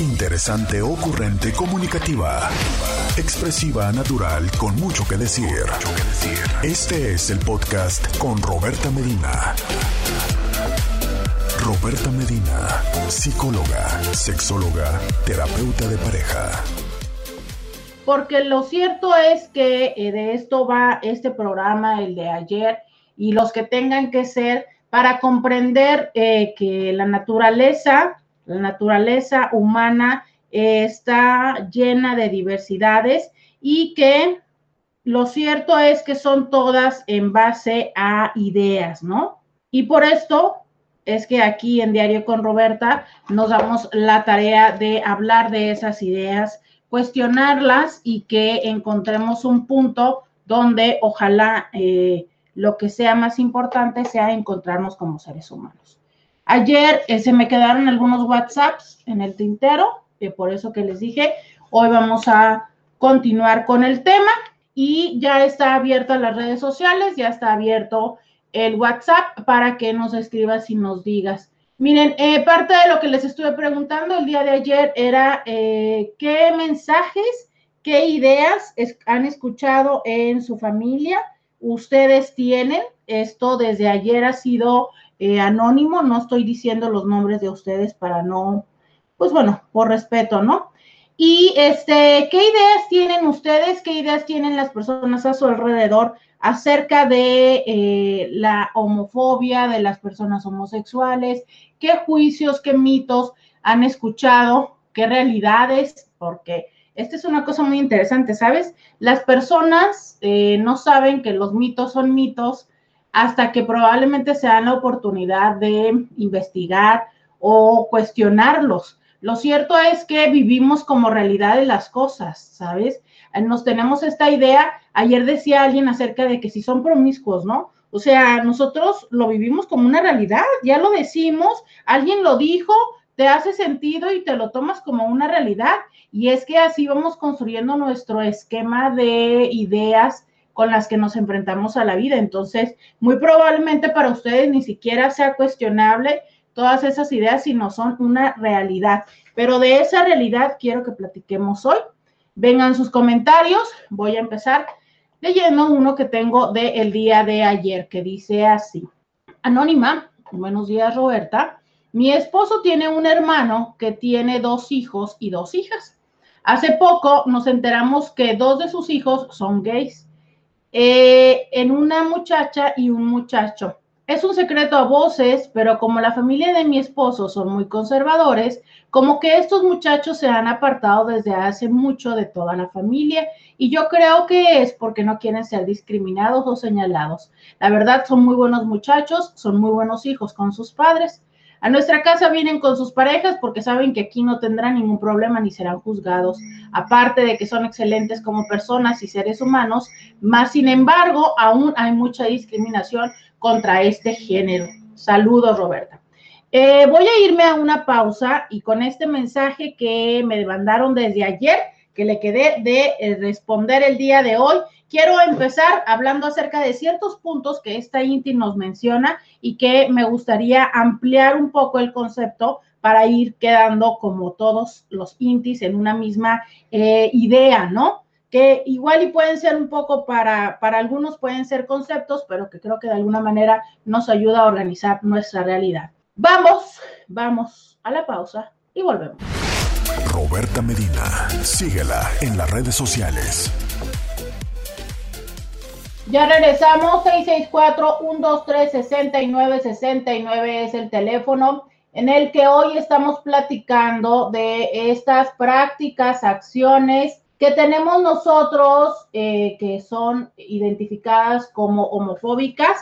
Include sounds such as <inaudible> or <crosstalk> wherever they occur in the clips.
Interesante, ocurrente, comunicativa. Expresiva, natural, con mucho que decir. Este es el podcast con Roberta Medina. Roberta Medina, psicóloga, sexóloga, terapeuta de pareja. Porque lo cierto es que eh, de esto va este programa, el de ayer, y los que tengan que ser para comprender eh, que la naturaleza, la naturaleza humana eh, está llena de diversidades y que lo cierto es que son todas en base a ideas, ¿no? Y por esto es que aquí en Diario con Roberta nos damos la tarea de hablar de esas ideas, cuestionarlas y que encontremos un punto donde ojalá eh, lo que sea más importante sea encontrarnos como seres humanos. Ayer eh, se me quedaron algunos WhatsApps en el tintero, eh, por eso que les dije, hoy vamos a continuar con el tema y ya está abierta las redes sociales, ya está abierto el WhatsApp para que nos escribas y nos digas. Miren, eh, parte de lo que les estuve preguntando el día de ayer era qué mensajes, qué ideas han escuchado en su familia, ustedes tienen. Esto desde ayer ha sido eh, anónimo, no estoy diciendo los nombres de ustedes para no, pues bueno, por respeto, ¿no? Y este, ¿qué ideas tienen ustedes? ¿Qué ideas tienen las personas a su alrededor acerca de eh, la homofobia de las personas homosexuales? ¿Qué juicios, qué mitos han escuchado? ¿Qué realidades? Porque esta es una cosa muy interesante, ¿sabes? Las personas eh, no saben que los mitos son mitos hasta que probablemente se dan la oportunidad de investigar o cuestionarlos. Lo cierto es que vivimos como realidad de las cosas, ¿sabes? Eh, nos tenemos esta idea, ayer decía alguien acerca de que si son promiscuos, ¿no? O sea, nosotros lo vivimos como una realidad, ya lo decimos, alguien lo dijo, te hace sentido y te lo tomas como una realidad. Y es que así vamos construyendo nuestro esquema de ideas con las que nos enfrentamos a la vida. Entonces, muy probablemente para ustedes ni siquiera sea cuestionable todas esas ideas, sino son una realidad. Pero de esa realidad quiero que platiquemos hoy. Vengan sus comentarios. Voy a empezar leyendo uno que tengo del el día de ayer, que dice así. Anónima, buenos días Roberta. Mi esposo tiene un hermano que tiene dos hijos y dos hijas. Hace poco nos enteramos que dos de sus hijos son gays, eh, en una muchacha y un muchacho. Es un secreto a voces, pero como la familia de mi esposo son muy conservadores, como que estos muchachos se han apartado desde hace mucho de toda la familia y yo creo que es porque no quieren ser discriminados o señalados. La verdad son muy buenos muchachos, son muy buenos hijos con sus padres. A nuestra casa vienen con sus parejas porque saben que aquí no tendrán ningún problema ni serán juzgados. Aparte de que son excelentes como personas y seres humanos, más sin embargo, aún hay mucha discriminación contra este género. Saludos, Roberta. Eh, voy a irme a una pausa y con este mensaje que me mandaron desde ayer, que le quedé de eh, responder el día de hoy, quiero empezar hablando acerca de ciertos puntos que esta INTI nos menciona y que me gustaría ampliar un poco el concepto para ir quedando como todos los INTIs en una misma eh, idea, ¿no? Que igual y pueden ser un poco para, para algunos pueden ser conceptos, pero que creo que de alguna manera nos ayuda a organizar nuestra realidad. Vamos, vamos a la pausa y volvemos. Roberta Medina, síguela en las redes sociales ya regresamos, 664-123-6969 es el teléfono en el que hoy estamos platicando de estas prácticas, acciones que tenemos nosotros eh, que son identificadas como homofóbicas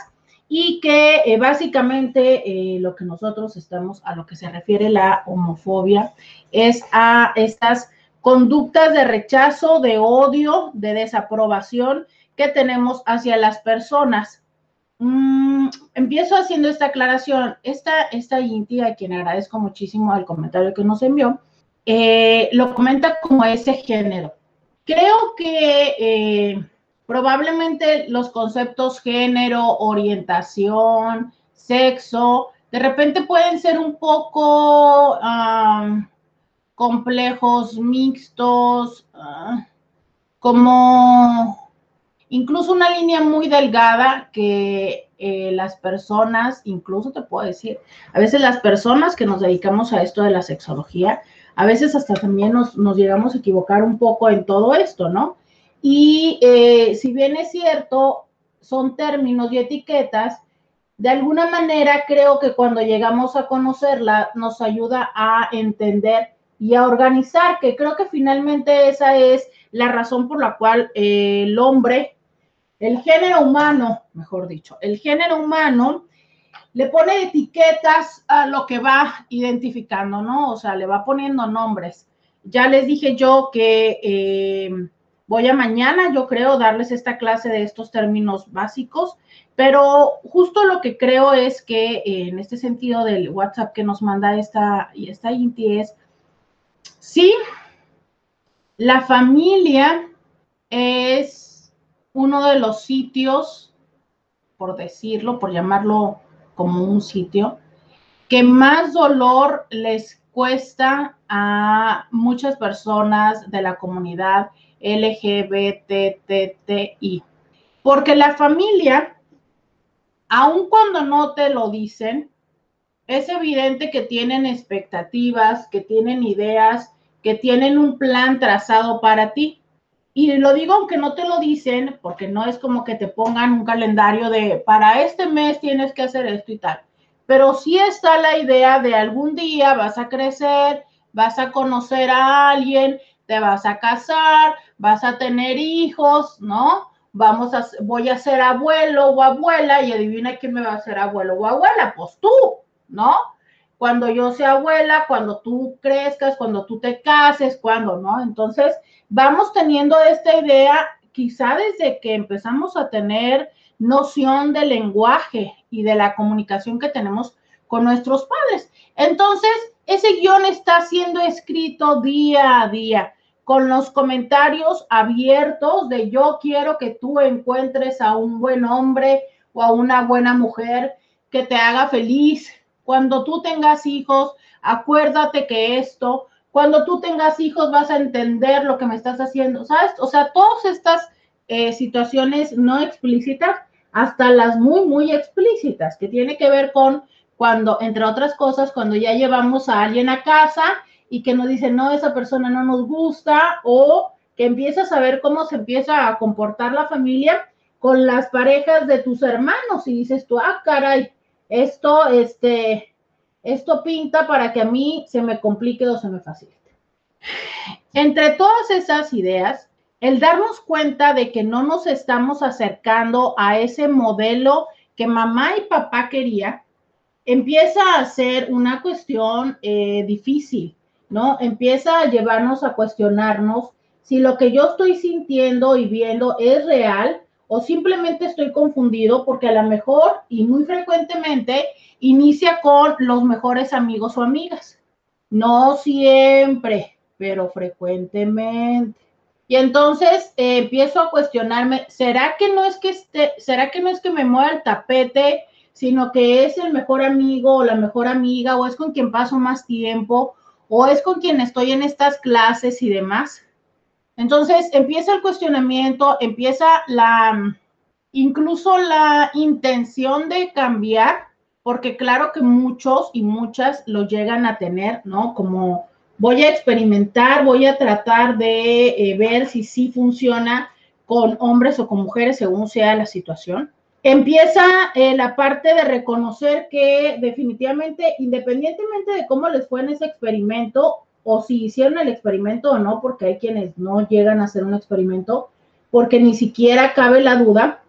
y que eh, básicamente eh, lo que nosotros estamos, a lo que se refiere la homofobia, es a estas conductas de rechazo, de odio, de desaprobación que tenemos hacia las personas. Mm, empiezo haciendo esta aclaración. Esta, esta Inti, a quien agradezco muchísimo el comentario que nos envió, eh, lo comenta como ese género. Creo que eh, probablemente los conceptos género, orientación, sexo, de repente pueden ser un poco complejos mixtos, ah, como incluso una línea muy delgada que eh, las personas, incluso te puedo decir, a veces las personas que nos dedicamos a esto de la sexología, a veces hasta también nos, llegamos a equivocar un poco en todo esto, ¿no? Y eh, si bien es cierto, son términos y etiquetas, de alguna manera creo que cuando llegamos a conocerla nos ayuda a entender y a organizar, que creo que finalmente esa es la razón por la cual eh, el hombre, el género humano, mejor dicho, el género humano le pone etiquetas a lo que va identificando, ¿no? O sea, le va poniendo nombres. Ya les dije yo que eh, voy a mañana, yo creo, darles esta clase de estos términos básicos, pero justo lo que creo es que eh, en este sentido del WhatsApp que nos manda esta, y esta Inti es, sí, la familia es uno de los sitios, por decirlo, por llamarlo como un sitio, que más dolor les cuesta a muchas personas de la comunidad LGBTTI. Porque la familia, aun cuando no te lo dicen, es evidente que tienen expectativas, que tienen ideas, que tienen un plan trazado para ti. Y lo digo aunque no te lo dicen, porque no es como que te pongan un calendario de para este mes tienes que hacer esto y tal. Pero sí está la idea de algún día vas a crecer, vas a conocer a alguien, te vas a casar, vas a tener hijos, ¿no? Vamos a, voy a ser abuelo o abuela y adivina quién me va a ser abuelo o abuela, pues tú, ¿no? Cuando yo sea abuela, cuando tú crezcas, cuando tú te cases, cuando, ¿no? Entonces, vamos teniendo esta idea quizá desde que empezamos a tener noción del lenguaje y de la comunicación que tenemos con nuestros padres. Entonces, ese guion está siendo escrito día a día con los comentarios abiertos de yo quiero que tú encuentres a un buen hombre o a una buena mujer que te haga feliz. Cuando tú tengas hijos, acuérdate que esto, cuando tú tengas hijos vas a entender lo que me estás haciendo, ¿sabes? O sea, todas estas eh, situaciones no explícitas, hasta las muy, muy explícitas, que tiene que ver con cuando, entre otras cosas, cuando ya llevamos a alguien a casa y que nos dicen, no, esa persona no nos gusta, o que empiezas a ver cómo se empieza a comportar la familia con las parejas de tus hermanos y dices tú, ah, caray, esto, este, esto pinta para que a mí se me complique o se me facilite. Entre todas esas ideas, el darnos cuenta de que no nos estamos acercando a ese modelo que mamá y papá quería, empieza a ser una cuestión eh, difícil, ¿no? Empieza a llevarnos a cuestionarnos si lo que yo estoy sintiendo y viendo es real o simplemente estoy confundido porque a lo mejor y muy frecuentemente inicia con los mejores amigos o amigas. No siempre, pero frecuentemente. Y entonces eh, empiezo a cuestionarme, ¿será que no es que esté, será que no es que me mueva el tapete, sino que es el mejor amigo o la mejor amiga o es con quien paso más tiempo o es con quien estoy en estas clases y demás. Entonces empieza el cuestionamiento, empieza la, incluso la intención de cambiar, porque claro que muchos y muchas lo llegan a tener, ¿no? Como voy a experimentar, voy a tratar de eh, ver si sí funciona con hombres o con mujeres según sea la situación empieza eh, la parte de reconocer que definitivamente, independientemente de cómo les fue en ese experimento, o si hicieron el experimento o no, porque hay quienes no llegan a hacer un experimento, porque ni siquiera cabe la duda.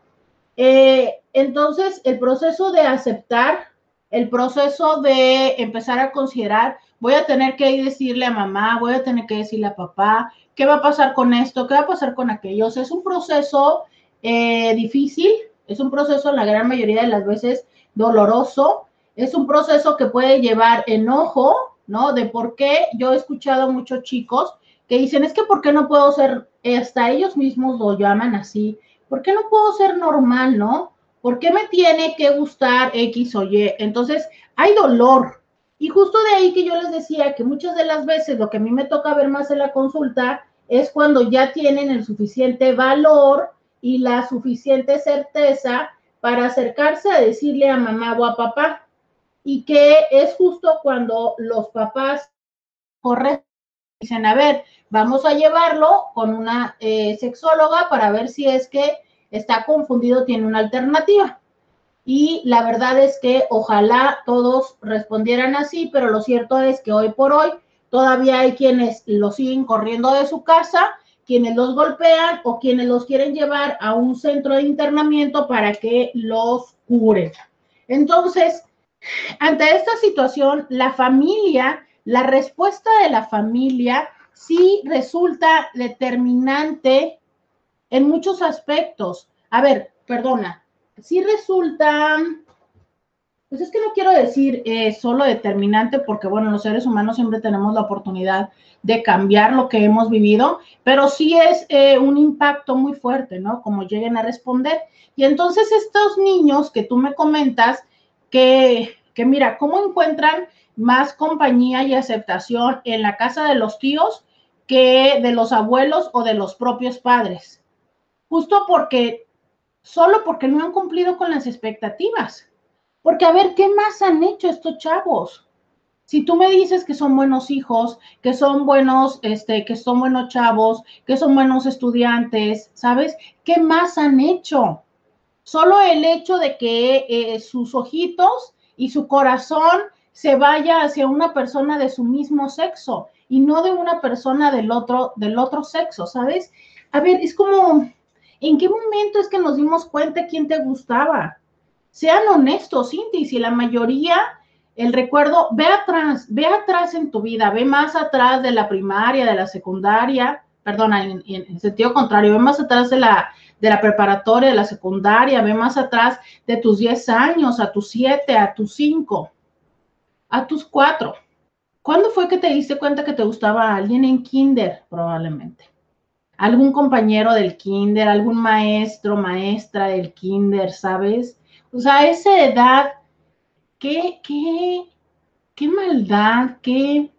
Eh, entonces, el proceso de aceptar, el proceso de empezar a considerar, voy a tener que decirle a mamá, voy a tener que decirle a papá, ¿qué va a pasar con esto? ¿Qué va a pasar con aquellos? Es un proceso eh, difícil, es un proceso la gran mayoría de las veces doloroso, es un proceso que puede llevar enojo, ¿no? De por qué yo he escuchado muchos chicos que dicen, es que ¿por qué no puedo ser, hasta ellos mismos lo llaman así, ¿por qué no puedo ser normal, no? ¿Por qué me tiene que gustar X o Y? Entonces, hay dolor, Y justo de ahí que yo les decía que muchas de las veces lo que a mí me toca ver más en la consulta es cuando ya tienen el suficiente valor y la suficiente certeza para acercarse a decirle a mamá o a papá. Y que es justo cuando los papás corren, dicen, a ver, vamos a llevarlo con una eh, sexóloga para ver si es que está confundido, tiene una alternativa. Y la verdad es que ojalá todos respondieran así, pero lo cierto es que hoy por hoy todavía hay quienes lo siguen corriendo de su casa, quienes los golpean o quienes los quieren llevar a un centro de internamiento para que los curen. Entonces, ante esta situación, la familia, la respuesta de la familia sí resulta determinante en muchos aspectos. A ver, perdona, sí resulta, pues es que no quiero decir eh, solo determinante porque, bueno, los seres humanos siempre tenemos la oportunidad de cambiar lo que hemos vivido, pero sí es eh, un impacto muy fuerte, ¿no? Como lleguen a responder. Y entonces estos niños que tú me comentas, que, mira, ¿cómo encuentran más compañía y aceptación en la casa de los tíos que de los abuelos o de los propios padres? Justo porque, solo porque no han cumplido con las expectativas. Porque a ver, ¿qué más han hecho estos chavos? Si tú me dices que son buenos hijos, que son buenos, este, que son buenos chavos, que son buenos estudiantes, ¿sabes? ¿Qué más han hecho? Solo el hecho de que eh, sus ojitos y su corazón se vaya hacia una persona de su mismo sexo y no de una persona del otro, del otro sexo, ¿sabes? A ver, es como, ¿en qué momento es que nos dimos cuenta quién te gustaba? Sean honestos, Cinti, si la mayoría el recuerdo, ve atrás, ve atrás en tu vida, ve más atrás de la primaria, de la secundaria, perdona, en, en, sentido contrario, ve más atrás de la, de la preparatoria, de la secundaria, ve más atrás de tus 10 años, a tus 7, a tus 5, a tus 4. ¿Cuándo fue que te diste cuenta que te gustaba alguien en kinder? Probablemente. Algún compañero del kinder, algún maestro, maestra del kinder, ¿sabes? O sea, esa edad qué, qué, qué maldad, qué,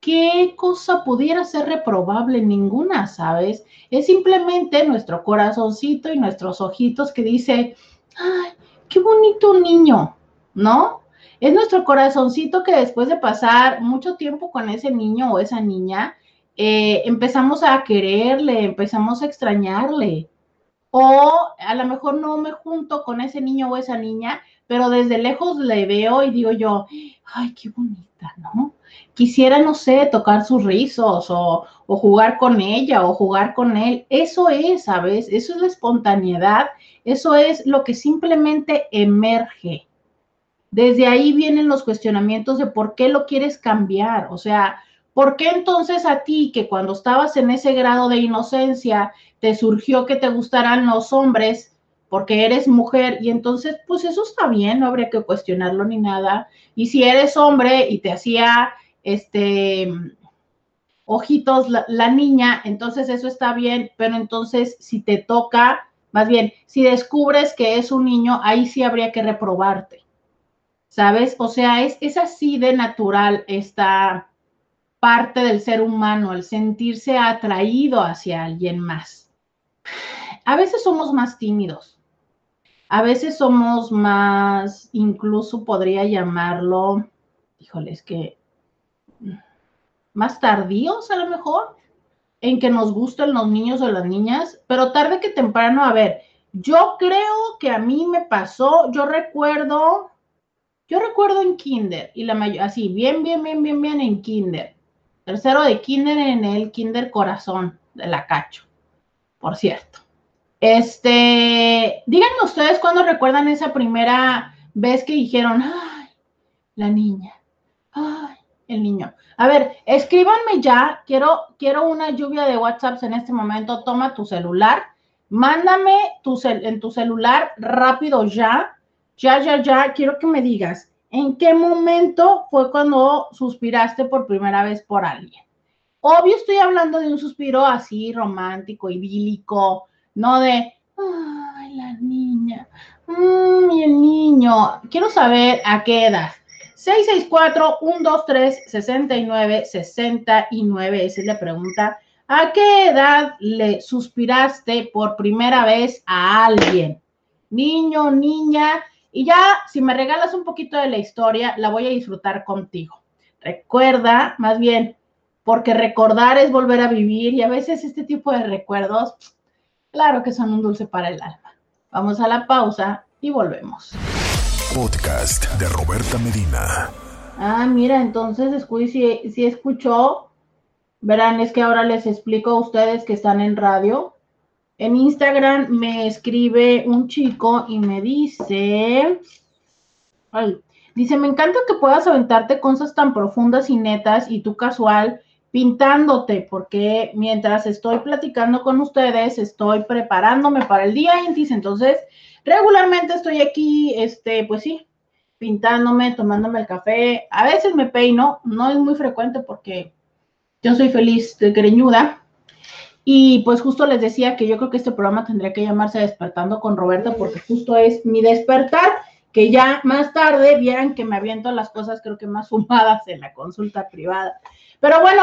qué cosa pudiera ser reprobable, ninguna, ¿sabes? Es simplemente nuestro corazoncito y nuestros ojitos que dice, ay, qué bonito niño, ¿no? Es nuestro corazoncito que después de pasar mucho tiempo con ese niño o esa niña, eh, empezamos a quererle, empezamos a extrañarle. O a lo mejor no me junto con ese niño o esa niña, pero desde lejos le veo y digo yo, ay, qué bonita, ¿no? Quisiera, no sé, tocar sus rizos o, jugar con ella o jugar con él. Eso es, ¿sabes? Eso es la espontaneidad, eso es lo que simplemente emerge. Desde ahí vienen los cuestionamientos de por qué lo quieres cambiar, o sea, ¿por qué entonces a ti que cuando estabas en ese grado de inocencia te surgió que te gustaran los hombres? porque eres mujer y entonces pues eso está bien, no habría que cuestionarlo ni nada. Y si eres hombre y te hacía este ojitos la, niña, entonces eso está bien, pero entonces si te toca, más bien, si descubres que es un niño, ahí sí habría que reprobarte. ¿Sabes? O sea, es, es así de natural esta parte del ser humano, el sentirse atraído hacia alguien más. A veces somos más tímidos, a veces somos más, incluso podría llamarlo, híjole, es que más tardíos a lo mejor en que nos gusten los niños o las niñas, pero tarde que temprano, a ver, yo creo que a mí me pasó, yo recuerdo, yo recuerdo en kinder, y la mayor, así, bien, bien, bien, bien, bien en kinder. Tercero de kinder en el kinder corazón de la cacho, por cierto. Este, díganme ustedes cuando recuerdan esa primera vez que dijeron, ay, la niña, el niño. A ver, escríbanme ya, quiero, quiero una lluvia de WhatsApps en este momento, toma tu celular, mándame tu en tu celular rápido ya, ya, ya, ya, quiero que me digas, ¿en qué momento fue cuando suspiraste por primera vez por alguien? Obvio estoy hablando de un suspiro así romántico, idílico, no de, ay, la niña, mmm, y el niño. Quiero saber a qué edad. 664-123-6969. Esa es la pregunta. ¿A qué edad le suspiraste por primera vez a alguien? Niño, niña. Y ya, si me regalas un poquito de la historia, la voy a disfrutar contigo. Recuerda, más bien, porque recordar es volver a vivir y a veces este tipo de recuerdos, claro que son un dulce para el alma. Vamos a la pausa y volvemos. Podcast de Roberta Medina. Ah, mira, entonces, si, escuchó, verán, es que ahora les explico a ustedes que están en radio. En Instagram me escribe un chico y me dice, dice, me encanta que puedas aventarte cosas tan profundas y netas y tú casual pintándote, porque mientras estoy platicando con ustedes, estoy preparándome para el día entonces regularmente estoy aquí, este, pues sí, pintándome, tomándome el café, a veces me peino, no es muy frecuente porque yo soy feliz de greñuda, y pues justo les decía que yo creo que este programa tendría que llamarse Despertando con Roberta, porque justo es mi despertar, que ya más tarde vieran que me aviento las cosas creo que más <laughs> fumadas en la consulta privada. Pero bueno,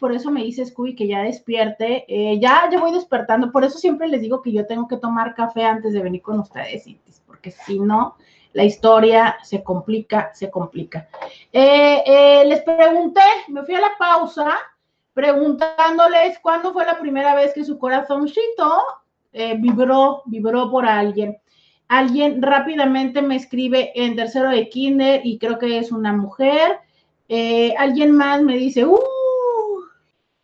por eso me dice Scooby que ya despierte. Eh, ya, ya voy despertando. Por eso siempre les digo que yo tengo que tomar café antes de venir con ustedes, porque si no, la historia se complica, se complica. Eh, eh, les pregunté, me fui a la pausa preguntándoles cuándo fue la primera vez que su corazoncito vibró, vibró por alguien. Alguien rápidamente me escribe en tercero de kinder y creo que es una mujer. alguien más me dice, ¡uh!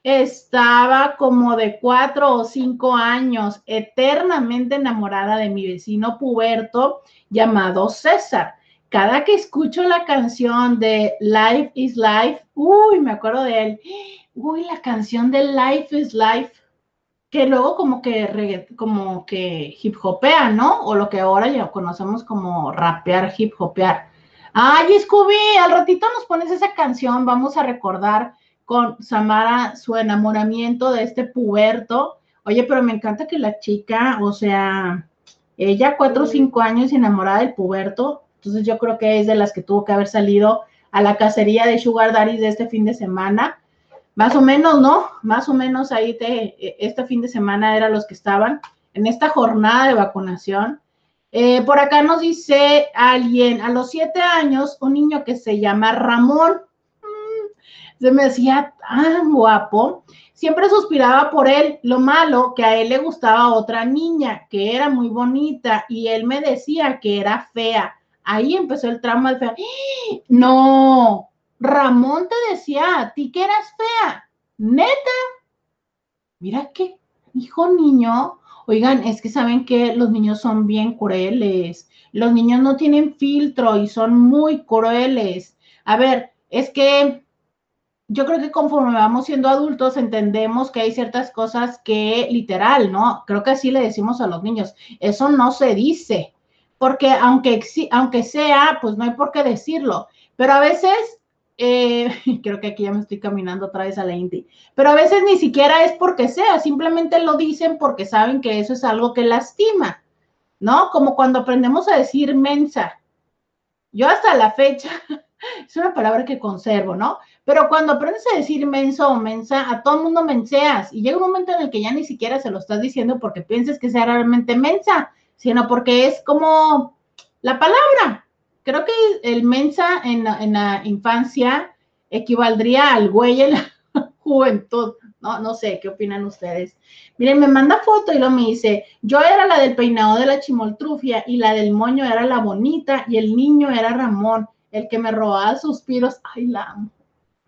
Estaba como de cuatro o cinco años, eternamente enamorada de mi vecino puberto llamado César. Cada que escucho la canción de Life is Life, uy, me acuerdo de él. Uy, la canción de Life is Life, que luego como que, como que hip hopea, ¿no? O lo que ahora ya conocemos como rapear, hip hopear. Ay, Scooby, al ratito nos pones esa canción, vamos a recordar con Samara su enamoramiento de este puberto. Oye, pero me encanta que la chica, o sea, ella cuatro o cinco años enamorada del puberto, entonces yo creo que es de las que tuvo que haber salido a la cacería de Sugar Daddy de este fin de semana. Más o menos, ¿no? Más o menos ahí te, e, este fin de semana eran los que estaban en esta jornada de vacunación. Eh, por acá nos dice alguien, a los siete años, un niño que se llama Ramón, se me hacía tan guapo. Siempre suspiraba por él. Lo malo que a él le gustaba otra niña que era muy bonita y él me decía que era fea. Ahí empezó el trauma de fea. ¡Ah! No, Ramón te decía a ti que eras fea. Neta. Mira qué hijo niño. Oigan, es que saben que los niños son bien crueles. Los niños no tienen filtro y son muy crueles. A ver, es que yo creo que conforme vamos siendo adultos entendemos que hay ciertas cosas que literal, ¿no? Creo que así le decimos a los niños, eso no se dice, porque aunque, aunque sea, pues no hay por qué decirlo, pero a veces, eh, <laughs> creo que aquí ya me estoy caminando otra vez a la Inti, pero a veces ni siquiera es porque sea, simplemente lo dicen porque saben que eso es algo que lastima, ¿no? Como cuando aprendemos a decir mensa. Yo hasta la fecha, <laughs> es una palabra que conservo, ¿no? Pero cuando aprendes a decir menso o mensa, a todo el mundo menseas y llega un momento en el que ya ni siquiera se lo estás diciendo porque pienses que sea realmente mensa, sino porque es como la palabra. Creo que el mensa en, la infancia equivaldría al güey en la <laughs> juventud. No, no sé, ¿qué opinan ustedes? Miren, me manda foto y lo me dice, yo era la del peinado de la chimoltrufia y la del moño era la bonita y el niño era Ramón, el que me robaba suspiros. Ay, la amo.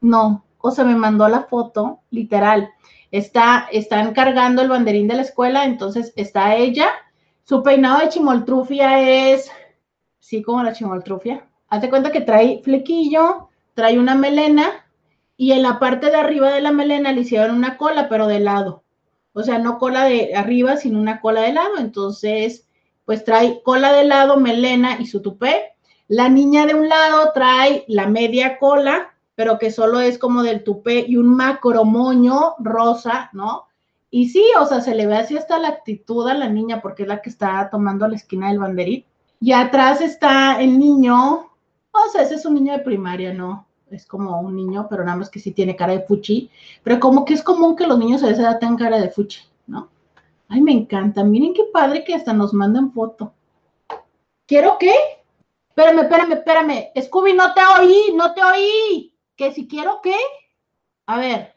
No, o sea, me mandó la foto, literal. Está, están cargando el banderín de la escuela, entonces está ella. Su peinado de chimoltrufia es, sí, como la chimoltrufia. Hazte cuenta que trae flequillo, trae una melena y en la parte de arriba de la melena le hicieron una cola, pero de lado. O sea, no cola de arriba, sino una cola de lado. Entonces, pues trae cola de lado, melena y su tupé. La niña de un lado trae la media cola pero que solo es como del tupé y un macro moño rosa, ¿no? Y sí, o sea, se le ve así hasta la actitud a la niña porque es la que está tomando la esquina del banderín. Y atrás está el niño, O sea, ese es un niño de primaria, ¿no? Es como un niño, pero nada más que sí tiene cara de fuchi. Pero como que es común que los niños a esa edad tengan cara de fuchi, ¿no? Ay, me encanta. Miren qué padre que hasta nos mandan foto. ¿Quiero qué? Espérame, espérame, espérame. Scooby, no te oí, no te oí. ¿Que si quiero qué? A ver,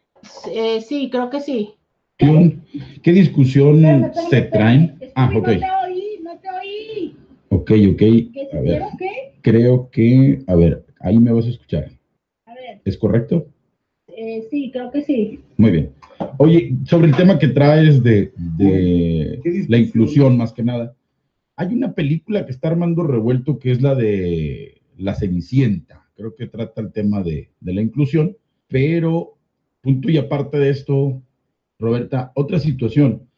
eh, sí, creo que sí. ¿Qué discusión se traen? ah, ok. No te oí, no te oí. Ok, ok. A ver, creo que, a ver, ahí me vas a escuchar. A ver. ¿Es correcto? Eh, sí, creo que sí. Muy bien. Oye, sobre el tema que traes de, la inclusión, más que nada, hay una película que está armando revuelto que es la de La Cenicienta. Creo que trata el tema de, de la inclusión, pero punto y aparte de esto, Roberta, otra situación.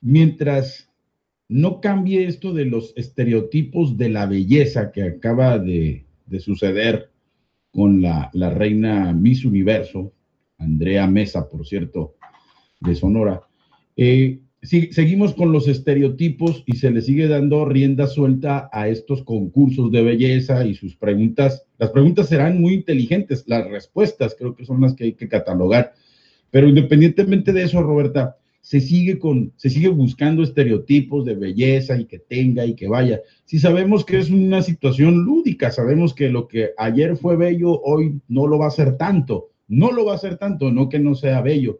Mientras no cambie esto de los estereotipos de la belleza que acaba de, suceder con la, reina Miss Universo, Andrea Mesa, por cierto, de Sonora, eh, seguimos con los estereotipos y se le sigue dando rienda suelta a estos concursos de belleza y sus preguntas. Las preguntas serán muy inteligentes, las respuestas creo que son las que hay que catalogar pero independientemente de eso, Roberta, se sigue con, se sigue buscando estereotipos de belleza y que tenga y que vaya. Si sabemos que es una situación lúdica, sabemos que lo que ayer fue bello, hoy no lo va a ser tanto. No lo va a ser tanto, no que no sea bello,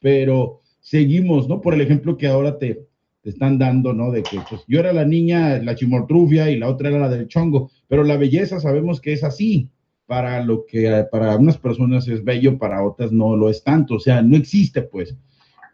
pero seguimos, ¿no? Por el ejemplo que ahora te, te están dando, ¿no? De que pues yo era la niña, la chimortrufia y la otra era la del chongo, pero la belleza sabemos que es así para lo que para unas personas es bello, para otras no lo es tanto, o sea, no existe pues,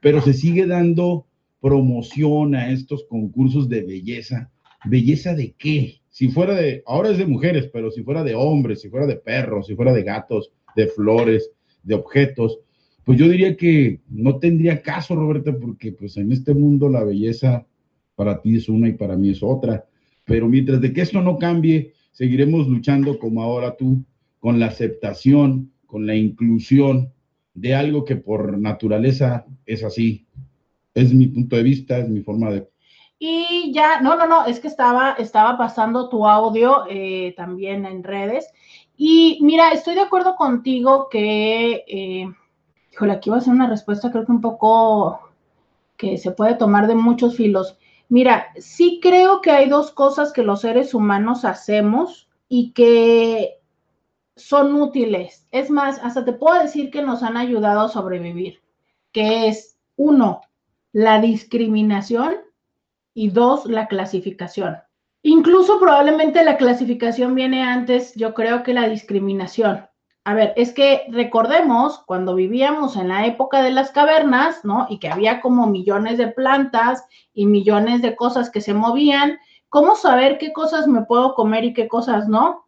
pero se sigue dando promoción a estos concursos de belleza. ¿Belleza de qué? Si fuera de, ahora es de mujeres, pero si fuera de hombres, si fuera de perros, si fuera de gatos, de flores, de objetos, pues yo diría que no tendría caso, Roberta, porque pues en este mundo la belleza para ti es una y para mí es otra. Pero mientras de que esto no cambie, seguiremos luchando como ahora tú con la aceptación, con la inclusión de algo que por naturaleza es así. Es mi punto de vista, es mi forma de... Y ya, no, no, no, es que estaba, estaba pasando tu audio eh, también en redes. Y mira, estoy de acuerdo contigo que, eh, híjole, aquí va a ser una respuesta creo que un poco que se puede tomar de muchos filos. Mira, sí creo que hay dos cosas que los seres humanos hacemos y que son útiles. Es más, hasta te puedo decir que nos han ayudado a sobrevivir, que es uno, la discriminación y dos, la clasificación. Incluso probablemente la clasificación viene antes, yo creo que la discriminación. A ver, es que recordemos cuando vivíamos en la época de las cavernas, ¿no? Y que había como millones de plantas y millones de cosas que se movían, ¿cómo saber qué cosas me puedo comer y qué cosas no?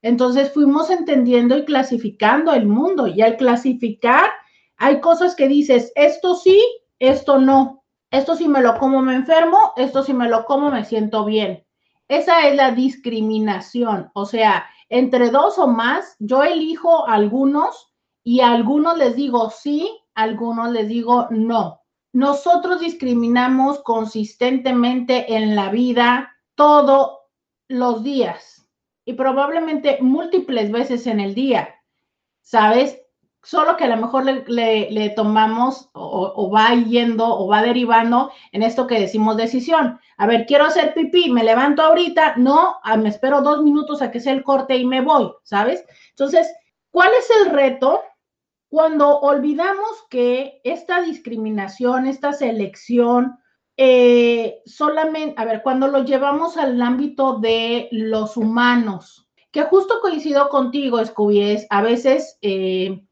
Entonces fuimos entendiendo y clasificando el mundo y al clasificar hay cosas que dices, esto sí, esto no, esto si me lo como me enfermo, esto si me lo como me siento bien. Esa es la discriminación, o sea, entre dos o más, yo elijo algunos y a algunos les digo sí, a algunos les digo no. Nosotros discriminamos consistentemente en la vida todos los días y probablemente múltiples veces en el día, ¿sabes? Solo que a lo mejor le, tomamos o, va yendo o va derivando en esto que decimos decisión. A ver, quiero hacer pipí, me levanto ahorita, no, ah, me espero dos minutos a que sea el corte y me voy, ¿sabes? Entonces, ¿cuál es el reto? Cuando olvidamos que esta discriminación, esta selección, eh, solamente, a ver, cuando lo llevamos al ámbito de los humanos, que justo coincido contigo, Scooby, a veces, eh,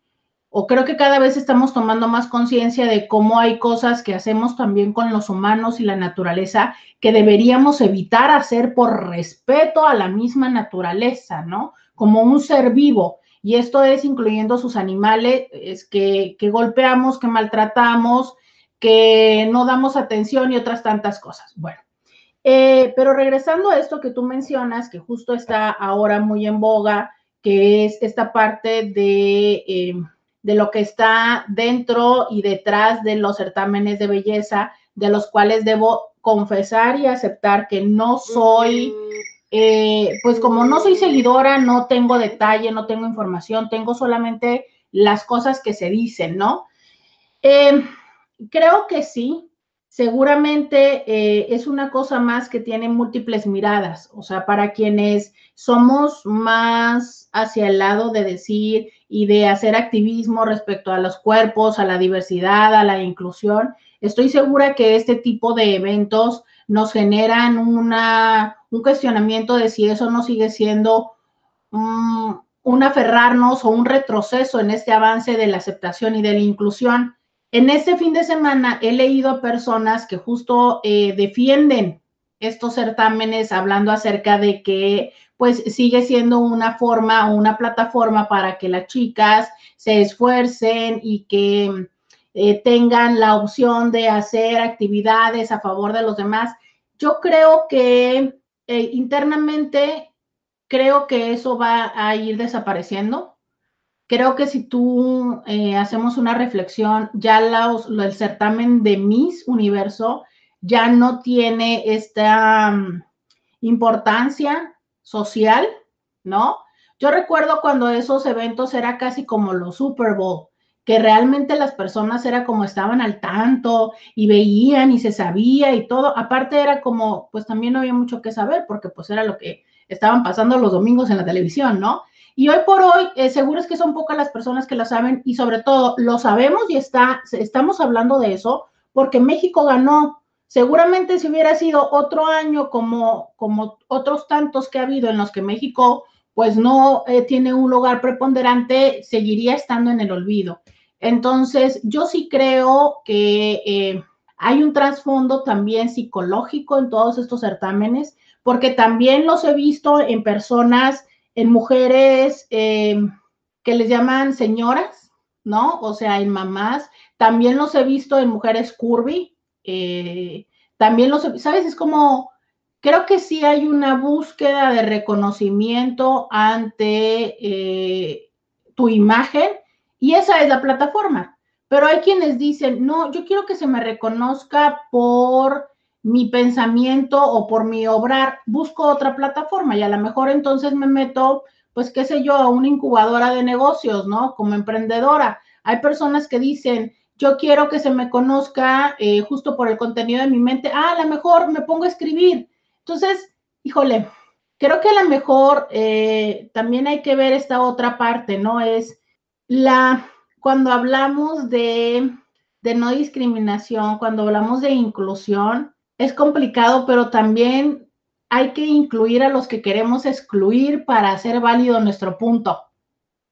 o creo que cada vez estamos tomando más conciencia de cómo hay cosas que hacemos también con los humanos y la naturaleza que deberíamos evitar hacer por respeto a la misma naturaleza, ¿no? Como un ser vivo. Y esto es incluyendo sus animales es que, que golpeamos, que maltratamos, que no damos atención y otras tantas cosas. Bueno, eh, pero regresando a esto que tú mencionas, que justo está ahora muy en boga, que es esta parte de, eh, de lo que está dentro y detrás de los certámenes de belleza, de los cuales debo confesar y aceptar que no soy eh, pues como no soy seguidora, no tengo detalle, no tengo información, tengo solamente las cosas que se dicen, ¿no? Eh, creo que sí, seguramente eh, es una cosa más que tiene múltiples miradas, o sea, para quienes somos más hacia el lado de decir y de hacer activismo respecto a los cuerpos, a la diversidad, a la inclusión, estoy segura que este tipo de eventos nos generan una, un cuestionamiento de si eso no sigue siendo un aferrarnos o un retroceso en este avance de la aceptación y de la inclusión. En este fin de semana he leído a personas que justo eh, defienden estos certámenes hablando acerca de que pues sigue siendo una forma una plataforma para que las chicas se esfuercen y que eh, tengan la opción de hacer actividades a favor de los demás. Yo creo que eh, internamente creo que eso va a ir desapareciendo creo que si tú eh, hacemos una reflexión, ya el certamen de Miss Universo ya no tiene esta mm, importancia social, ¿no? Yo recuerdo cuando esos eventos era casi como los Super Bowl, que realmente las personas era como estaban al tanto y veían y se sabía y todo. Aparte era como, pues también no había mucho que saber porque pues era lo que estaban pasando los domingos en la televisión, ¿no? Y hoy por hoy, eh, seguro es que son pocas las personas que lo saben y sobre todo lo sabemos y está, estamos hablando de eso porque México ganó. Seguramente si hubiera sido otro año como, como otros tantos que ha habido en los que México pues no eh, tiene un lugar preponderante, seguiría estando en el olvido. Entonces, yo sí creo que eh, hay un trasfondo también psicológico en todos estos certámenes, porque también los he visto en personas en mujeres eh, que les llaman señoras, ¿no? O sea, en mamás. También los he visto en mujeres curvy. Eh, también los, ¿sabes? Es como, creo que sí hay una búsqueda de reconocimiento ante eh, tu imagen y esa es la plataforma. Pero hay quienes dicen, no, yo quiero que se me reconozca por mi pensamiento o por mi obrar, busco otra plataforma y a lo mejor entonces me meto, pues qué sé yo, a una incubadora de negocios, ¿no? Como emprendedora. Hay personas que dicen, yo quiero que se me conozca eh, justo por el contenido de mi mente, ah, a lo mejor me pongo a escribir. Entonces, híjole, creo que a lo mejor eh, también hay que ver esta otra parte, ¿no? Es la, cuando hablamos de, de no discriminación, cuando hablamos de inclusión, es complicado, pero también hay que incluir a los que queremos excluir para hacer válido nuestro punto.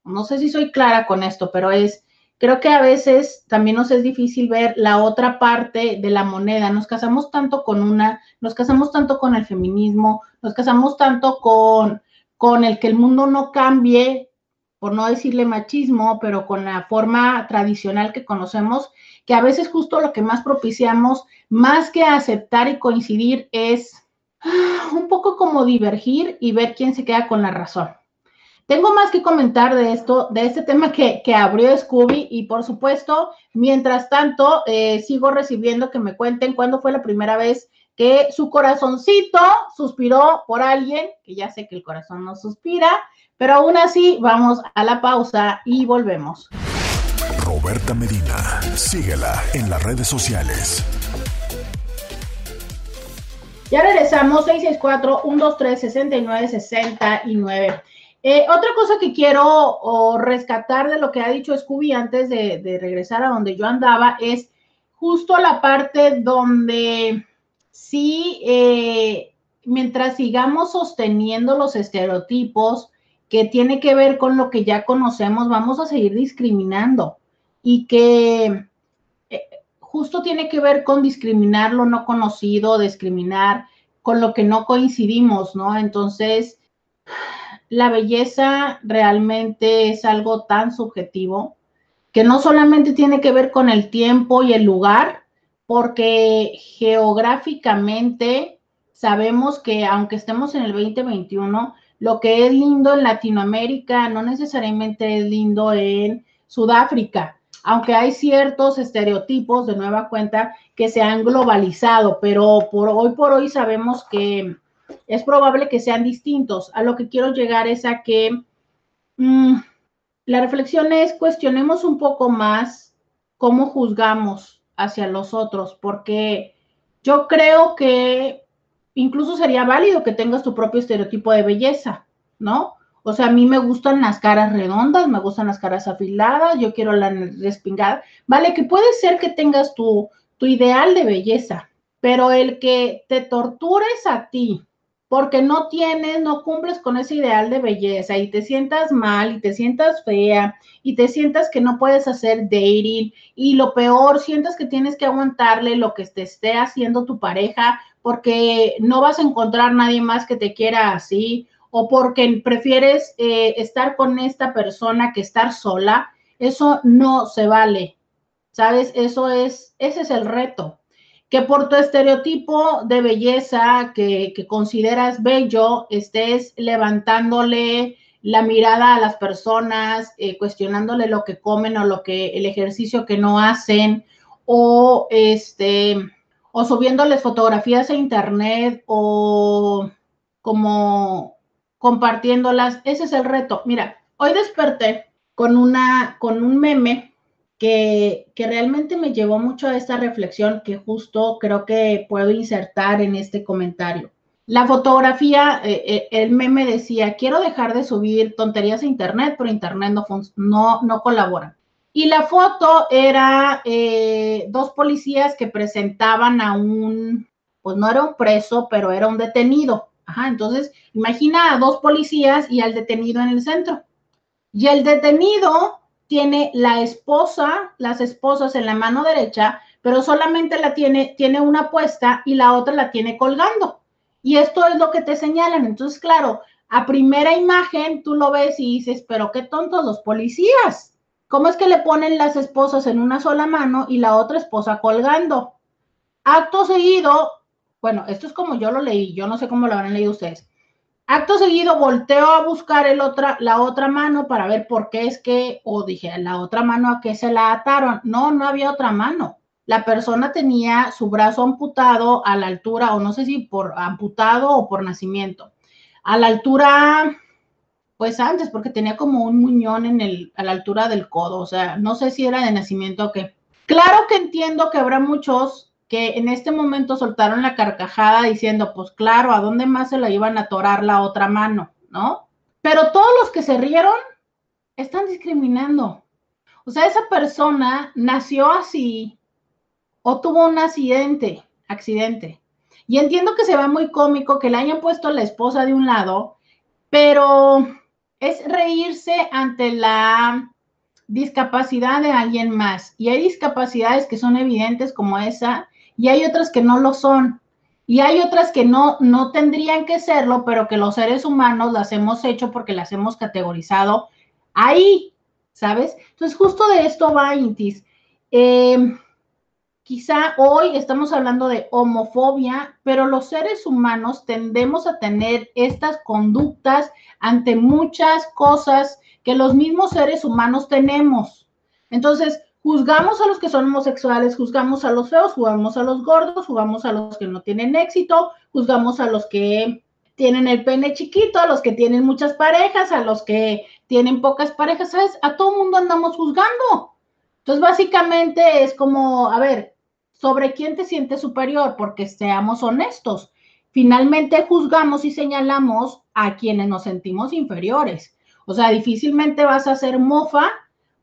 No sé si soy clara con esto, pero es, creo que a veces también nos es difícil ver la otra parte de la moneda. Nos casamos tanto con una, nos casamos tanto con el feminismo, nos casamos tanto con, con el que el mundo no cambie, por no decirle machismo, pero con la forma tradicional que conocemos, que a veces justo lo que más propiciamos, más que aceptar y coincidir, es ah, un poco como divergir y ver quién se queda con la razón. Tengo más que comentar de esto, de este tema que, abrió Scooby y por supuesto, mientras tanto, eh, sigo recibiendo que me cuenten cuándo fue la primera vez que su corazoncito suspiró por alguien, que ya sé que el corazón no suspira, pero aún así vamos a la pausa y volvemos. Roberta Medina. Síguela en las redes sociales. Ya regresamos, 664-123-6969. Eh, otra cosa que quiero rescatar de lo que ha dicho Scooby antes de, regresar a donde yo andaba es justo la parte donde sí, eh, mientras sigamos sosteniendo los estereotipos que tiene que ver con lo que ya conocemos, vamos a seguir discriminando y que eh, justo tiene que ver con discriminar lo no conocido, discriminar con lo que no coincidimos, ¿no? Entonces, la belleza realmente es algo tan subjetivo que no solamente tiene que ver con el tiempo y el lugar, porque geográficamente sabemos que aunque estemos en el 2021, lo que es lindo en Latinoamérica no necesariamente es lindo en Sudáfrica aunque hay ciertos estereotipos de nueva cuenta que se han globalizado, pero por hoy por hoy sabemos que es probable que sean distintos. A lo que quiero llegar es a que mm, la reflexión es cuestionemos un poco más cómo juzgamos hacia los otros, porque yo creo que incluso sería válido que tengas tu propio estereotipo de belleza, ¿no? O sea, a mí me gustan las caras redondas, me gustan las caras afiladas, yo quiero la respingada. Vale, que puede ser que tengas tu, tu ideal de belleza, pero el que te tortures a ti porque no tienes, no cumples con ese ideal de belleza y te sientas mal y te sientas fea y te sientas que no puedes hacer dating y lo peor, sientas que tienes que aguantarle lo que te esté haciendo tu pareja porque no vas a encontrar nadie más que te quiera así o porque prefieres eh, estar con esta persona que estar sola, eso no se vale. ¿Sabes? Eso es, ese es el reto que por tu estereotipo de belleza que, consideras bello, estés levantándole la mirada a las personas, eh, cuestionándole lo que comen o lo que el ejercicio que no hacen, o este, o subiéndoles fotografías a internet, o como compartiéndolas. Ese es el reto. Mira, hoy desperté con una, con un meme que, realmente me llevó mucho a esta reflexión que justo creo que puedo insertar en este comentario. La fotografía, eh, eh, el meme decía, quiero dejar de subir tonterías a Internet, pero Internet no, no, colabora. Y la foto era eh, dos policías que presentaban a un, pues no era un preso, pero era un detenido. Ajá, entonces imagina a dos policías y al detenido en el centro. Y el detenido tiene la esposa, las esposas en la mano derecha, pero solamente la tiene, tiene una puesta y la otra la tiene colgando. Y esto es lo que te señalan. Entonces, claro, a primera imagen tú lo ves y dices, pero qué tontos los policías. ¿Cómo es que le ponen las esposas en una sola mano y la otra esposa colgando? Acto seguido, bueno, esto es como yo lo leí, yo no sé cómo lo habrán leído ustedes. Acto seguido volteo a buscar el otra, la otra mano para ver por qué es que, o dije, la otra mano a qué se la ataron. No, no había otra mano. La persona tenía su brazo amputado a la altura, o no sé si por amputado o por nacimiento, a la altura, pues antes, porque tenía como un muñón en el, a la altura del codo, o sea, no sé si era de nacimiento o qué. Claro que entiendo que habrá muchos que en este momento soltaron la carcajada diciendo, pues claro, ¿a dónde más se la iban a atorar la otra mano? ¿No? Pero todos los que se rieron están discriminando. O sea, esa persona nació así o tuvo un accidente, accidente. Y entiendo que se va muy cómico que le hayan puesto la esposa de un lado, pero es reírse ante la discapacidad de alguien más. Y hay discapacidades que son evidentes como esa y hay otras que no lo son. Y hay otras que no, no tendrían que serlo, pero que los seres humanos las hemos hecho porque las hemos categorizado ahí, ¿sabes? Entonces, justo de esto va Intis. Eh, quizá hoy estamos hablando de homofobia, pero los seres humanos tendemos a tener estas conductas ante muchas cosas que los mismos seres humanos tenemos. Entonces, Juzgamos a los que son homosexuales, juzgamos a los feos, juzgamos a los gordos, juzgamos a los que no tienen éxito, juzgamos a los que tienen el pene chiquito, a los que tienen muchas parejas, a los que tienen pocas parejas, ¿sabes? A todo mundo andamos juzgando. Entonces, básicamente es como, a ver, ¿sobre quién te sientes superior? Porque seamos honestos. Finalmente juzgamos y señalamos a quienes nos sentimos inferiores. O sea, difícilmente vas a ser mofa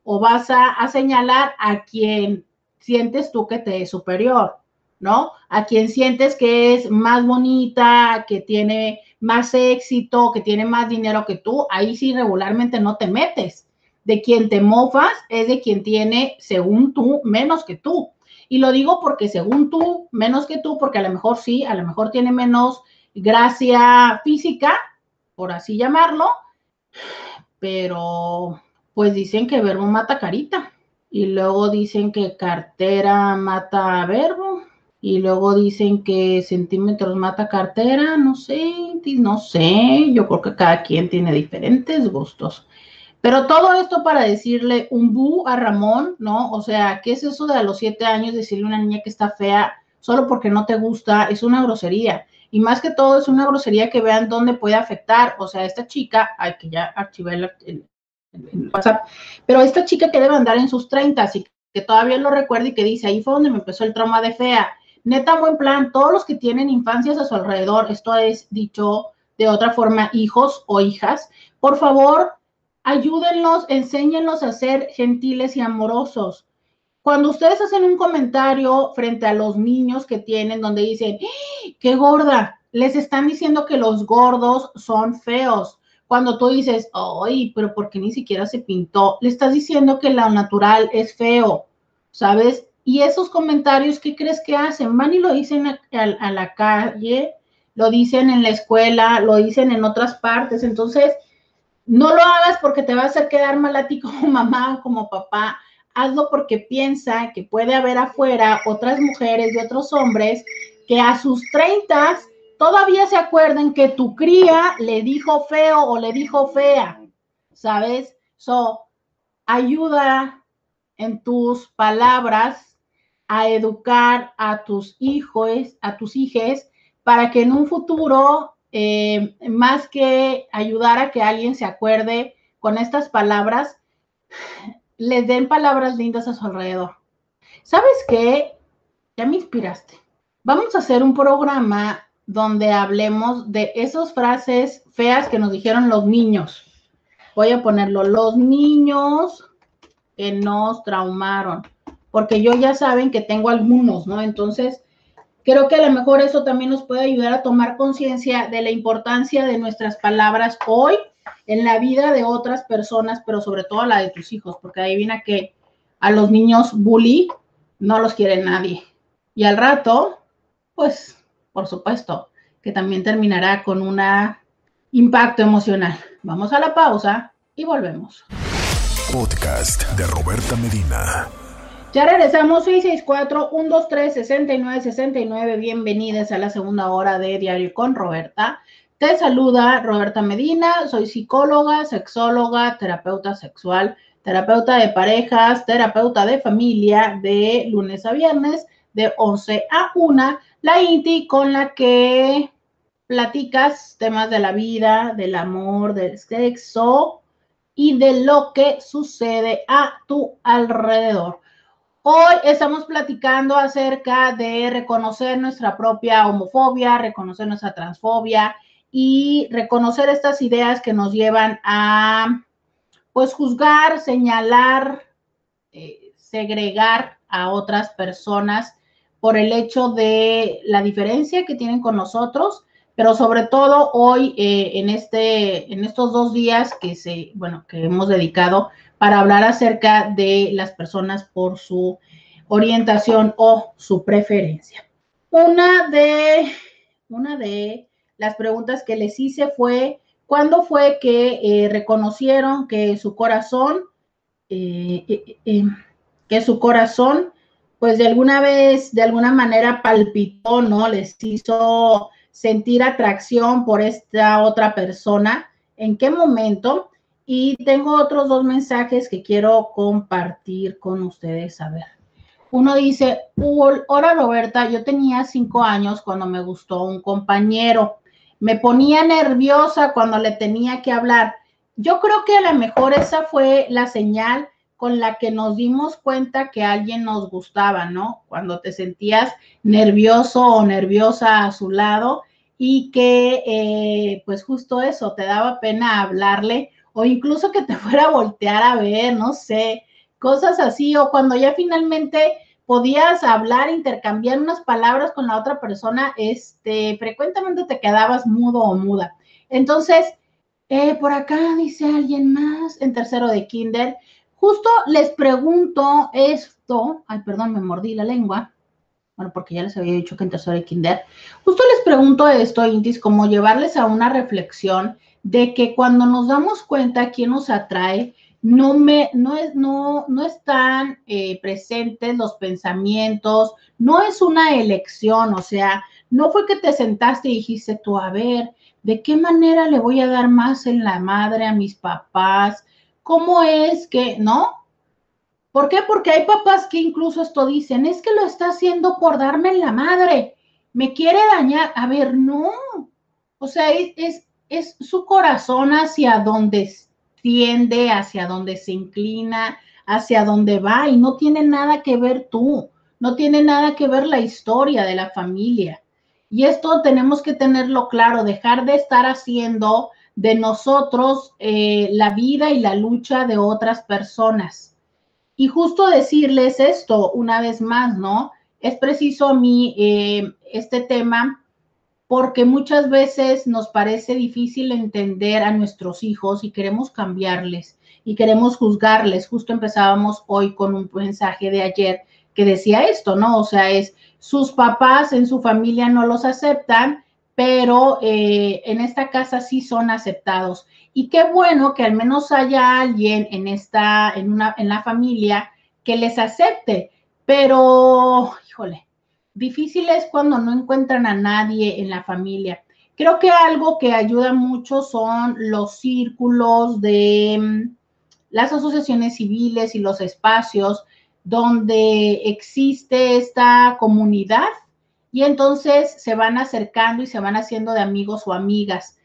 o vas a, señalar a quien sientes tú que te es superior, ¿no? A quien sientes que es más bonita, que tiene más éxito, que tiene más dinero que tú, ahí sí regularmente no te metes. De quien te mofas es de quien tiene, según tú, menos que tú. Y lo digo porque según tú, menos que tú, porque a lo mejor sí, a lo mejor tiene menos gracia física, por así llamarlo, pero pues dicen que verbo mata carita. Y luego dicen que cartera mata verbo. Y luego dicen que centímetros mata cartera. No sé, no sé. Yo creo que cada quien tiene diferentes gustos. Pero todo esto para decirle un bu a Ramón, ¿no? O sea, ¿qué es eso de a los siete años decirle a una niña que está fea solo porque no te gusta? Es una grosería. y más que todo es una grosería que vean dónde puede afectar. O sea, esta chica, hay que ya archivar el, Pero esta chica que debe andar en sus 30 y que todavía lo recuerda y que dice, ahí fue donde me empezó el trauma de fea. Neta, buen plan, todos los que tienen infancias a su alrededor, esto es dicho de otra forma, hijos o hijas, por favor, ayúdenlos, enséñenlos a ser gentiles y amorosos. Cuando ustedes hacen un comentario frente a los niños que tienen donde dicen, ¡Ah, qué gorda, les están diciendo que los gordos son feos. Cuando tú dices, ay, pero ¿por qué ni siquiera se pintó? Le estás diciendo que lo natural es feo, ¿sabes? Y esos comentarios, ¿qué crees que hacen? Van y lo dicen a, la calle, lo dicen en la escuela, lo dicen en otras partes. Entonces, no lo hagas porque te va a hacer quedar mal a ti como <laughs> mamá o como papá hazlo porque piensa que puede haber afuera otras mujeres y otros hombres que a sus 30 todavía se acuerden que tu cría le dijo feo o le dijo fea, ¿sabes? So, ayuda en tus palabras a educar a tus hijos, a tus hijos, para que en un futuro, eh, más que ayudar a que alguien se acuerde con estas palabras, les den palabras lindas a su alrededor. ¿Sabes qué? Ya me inspiraste. Vamos a hacer un programa donde hablemos de esas frases feas que nos dijeron los niños. Voy a ponerlo, los niños que nos traumaron, porque yo ya saben que tengo algunos, ¿no? Entonces, creo que a lo mejor eso también nos puede ayudar a tomar conciencia de la importancia de nuestras palabras hoy en la vida de otras personas, pero sobre todo la de tus hijos, porque adivina que a los niños bully no los quiere nadie. Y al rato, pues, por supuesto, que también terminará con un impacto emocional. Vamos a la pausa y volvemos. Podcast de Roberta Medina. Ya regresamos 664-123-6969. Bienvenidas a la segunda hora de Diario con Roberta. Te saluda Roberta Medina, soy psicóloga, sexóloga, terapeuta sexual, terapeuta de parejas, terapeuta de familia de lunes a viernes de 11 a 1, la INTI con la que platicas temas de la vida, del amor, del sexo y de lo que sucede a tu alrededor. Hoy estamos platicando acerca de reconocer nuestra propia homofobia, reconocer nuestra transfobia y reconocer estas ideas que nos llevan a, pues, juzgar, señalar, eh, segregar a otras personas por el hecho de la diferencia que tienen con nosotros, pero sobre todo hoy eh, en este, en estos dos días que se, bueno, que hemos dedicado para hablar acerca de las personas por su orientación o su preferencia. Una de, una de las preguntas que les hice fue, ¿cuándo fue que eh, reconocieron que su corazón, eh, que su corazón, pues de alguna vez, de alguna manera palpitó, ¿no? Les hizo sentir atracción por esta otra persona. ¿En qué momento? Y tengo otros dos mensajes que quiero compartir con ustedes. A ver. Uno dice, hola Roberta, yo tenía cinco años cuando me gustó un compañero. Me ponía nerviosa cuando le tenía que hablar. Yo creo que a lo mejor esa fue la señal con la que nos dimos cuenta que alguien nos gustaba, ¿no? Cuando te sentías nervioso o nerviosa a su lado y que eh, pues justo eso, te daba pena hablarle o incluso que te <laughs> fuera a voltear a ver, no sé, cosas así, o cuando ya finalmente podías hablar, intercambiar unas palabras con la otra persona, este, frecuentemente te quedabas mudo o muda. Entonces, eh, por acá dice alguien más en tercero de kinder. Justo les pregunto esto, ay, perdón, me mordí la lengua. Bueno, porque ya les había dicho que en tercero de kinder. Justo les pregunto esto, Intis, como llevarles a una reflexión de que cuando nos damos cuenta quién nos atrae, no, me, no, es, no, no están eh, presentes los pensamientos, no es una elección, o sea, no fue que te sentaste y dijiste tú, a ver, ¿de qué manera le voy a dar más en la madre a mis papás? ¿Cómo es que, no? ¿Por qué? Porque hay papás que incluso esto dicen, es que lo está haciendo por darme en la madre. me quiere dañar. A ver, no. O sea, es, es, su corazón hacia donde tiende, hacia donde se inclina, hacia donde va y no tiene nada que ver tú, no tiene nada que ver la historia de la familia. Y esto tenemos que tenerlo claro, dejar de estar haciendo de nosotros eh, la vida y la lucha de otras personas. Y justo decirles esto una vez más, ¿no? Es preciso a mí eh, este tema porque muchas veces nos parece difícil entender a nuestros hijos y queremos cambiarles y queremos juzgarles. Justo empezábamos hoy con un mensaje de ayer que decía esto, ¿no? O sea, es sus papás en su familia no los aceptan, pero eh, en esta casa sí son aceptados. Y qué bueno que al menos haya alguien en esta, en una, en la familia que les acepte, pero, híjole, Difícil es cuando no encuentran a nadie en la familia. Creo que algo que ayuda mucho son los círculos de mm, las asociaciones civiles y los espacios donde existe esta comunidad y entonces se van acercando y se van haciendo de amigos o amigas.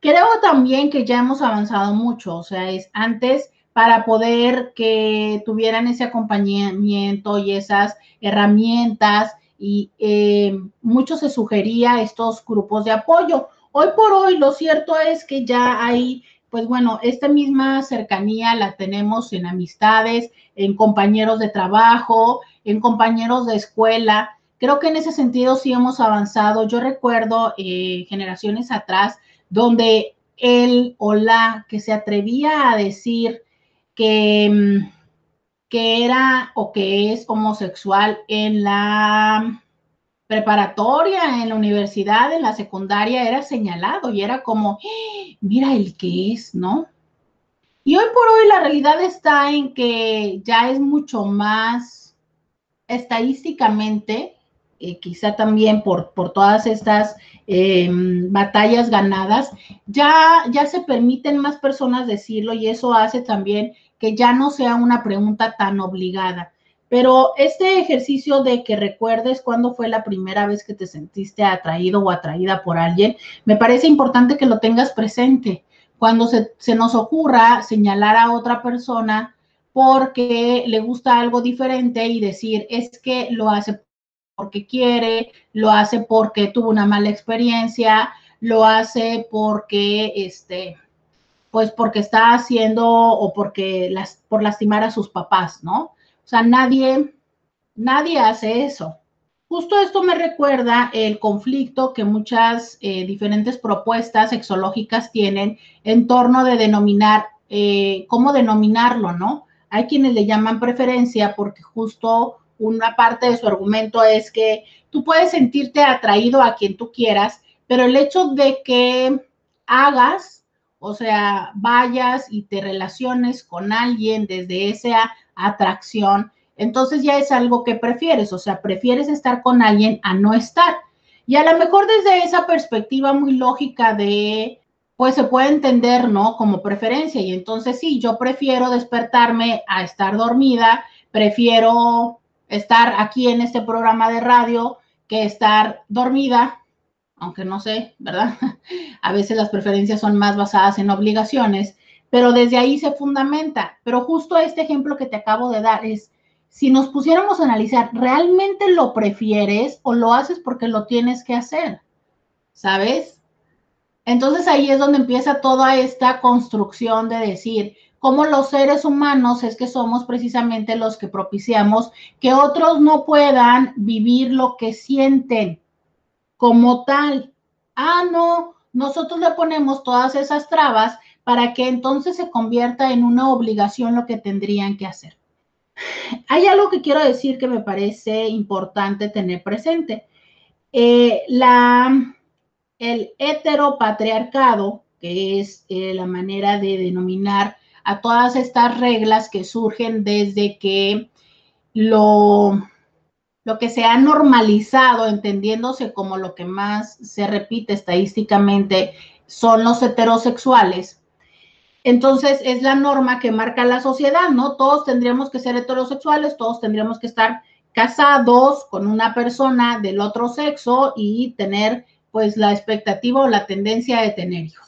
Creo también que ya hemos avanzado mucho, o sea, es antes para poder que tuvieran ese acompañamiento y esas herramientas y eh, mucho se sugería estos grupos de apoyo. Hoy por hoy lo cierto es que ya hay, pues bueno, esta misma cercanía la tenemos en amistades, en compañeros de trabajo, en compañeros de escuela. Creo que en ese sentido sí hemos avanzado. Yo recuerdo eh, generaciones atrás donde él o la que se atrevía a decir que mm, que era o que es homosexual en la preparatoria, en la universidad, en la secundaria, era señalado y era como, mira el que es, ¿no? Y hoy por hoy la realidad está en que ya es mucho más estadísticamente, eh, quizá también por, por todas estas em, batallas ganadas, ya, ya se permiten más personas decirlo y eso hace también que ya no sea una pregunta tan obligada. Pero este ejercicio de que recuerdes cuándo fue la primera vez que te sentiste atraído o atraída por alguien, me parece importante que lo tengas presente. Cuando se, nos ocurra señalar a otra persona porque le gusta algo diferente y decir, es que lo hace porque quiere, lo hace porque tuvo una mala experiencia, lo hace porque, este, pues porque está haciendo o porque las, por lastimar a sus papás, ¿no? O sea, nadie, nadie hace eso. Justo esto me recuerda el conflicto que muchas eh, diferentes propuestas sexológicas tienen en torno de denominar, eh, cómo denominarlo, ¿no? Hay quienes le llaman preferencia porque justo una parte de su argumento es que tú puedes sentirte atraído a quien tú quieras, pero el hecho de que hagas o sea, vayas y te relaciones con alguien desde esa atracción, entonces ya es algo que prefieres, o sea, prefieres estar con alguien a no estar. Y a lo mejor desde esa perspectiva muy lógica de, pues se puede entender, ¿no? Como preferencia. Y entonces sí, yo prefiero despertarme a estar dormida, prefiero estar aquí en este programa de radio que estar dormida aunque no sé, ¿verdad? <laughs> A veces las preferencias son más basadas en obligaciones, pero desde ahí se fundamenta. Pero justo este ejemplo que te acabo de dar es, si nos pusiéramos a analizar, ¿realmente lo prefieres o lo haces porque lo tienes que hacer? ¿Sabes? Entonces ahí es donde empieza toda esta construcción de decir, cómo los seres humanos es que somos precisamente los que propiciamos que otros no puedan vivir lo que sienten como tal. Ah, no, nosotros le ponemos todas esas trabas para que entonces se convierta en una obligación lo que tendrían que hacer. Hay algo que quiero decir que me parece importante tener presente. Eh, la, el heteropatriarcado, que es eh, la manera de denominar a todas estas reglas que surgen desde que lo lo que se ha normalizado, entendiéndose como lo que más se repite estadísticamente, son los heterosexuales. Entonces es la norma que marca la sociedad, ¿no? Todos tendríamos que ser heterosexuales, todos tendríamos que estar casados con una persona del otro sexo y tener pues la expectativa o la tendencia de tener hijos.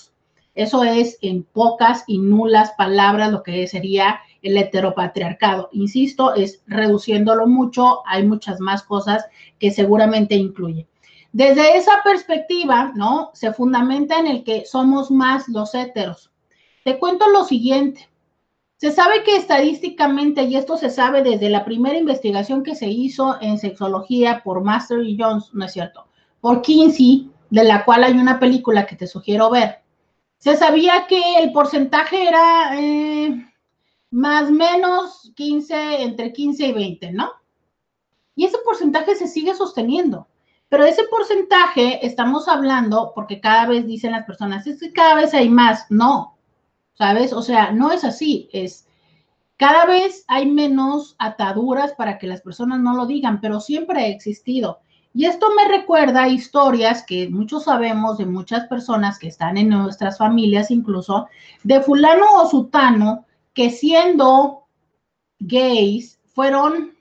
Eso es en pocas y nulas palabras lo que sería el heteropatriarcado. Insisto, es reduciéndolo mucho, hay muchas más cosas que seguramente incluye. Desde esa perspectiva, ¿no? Se fundamenta en el que somos más los heteros. Te cuento lo siguiente. Se sabe que estadísticamente, y esto se sabe desde la primera investigación que se hizo en sexología por Master y Jones, no es cierto, por Kinsey, de la cual hay una película que te sugiero ver, se sabía que el porcentaje era eh, más o menos 15, entre 15 y 20, ¿no? Y ese porcentaje se sigue sosteniendo. Pero ese porcentaje estamos hablando porque cada vez dicen las personas, es que cada vez hay más. No, ¿sabes? O sea, no es así, es cada vez hay menos ataduras para que las personas no lo digan, pero siempre ha existido. Y esto me recuerda historias que muchos sabemos de muchas personas que están en nuestras familias, incluso de fulano o sutano, que siendo gays fueron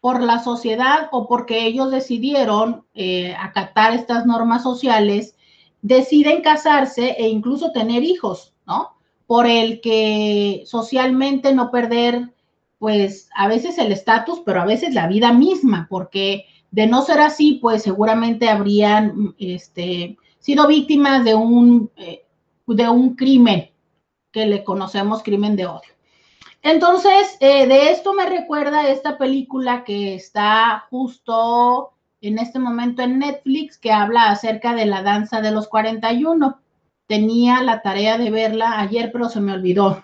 por la sociedad o porque ellos decidieron eh, acatar estas normas sociales, deciden casarse e incluso tener hijos, ¿no? por el que socialmente no perder, pues a veces el estatus, pero a veces la vida misma, porque de no ser así, pues seguramente habrían este, sido víctimas de un, eh, de un crimen que le conocemos crimen de odio. Entonces, eh, de esto me recuerda esta película que está justo en este momento en Netflix, que habla acerca de la danza de los 41 tenía la tarea de verla ayer, pero se me olvidó,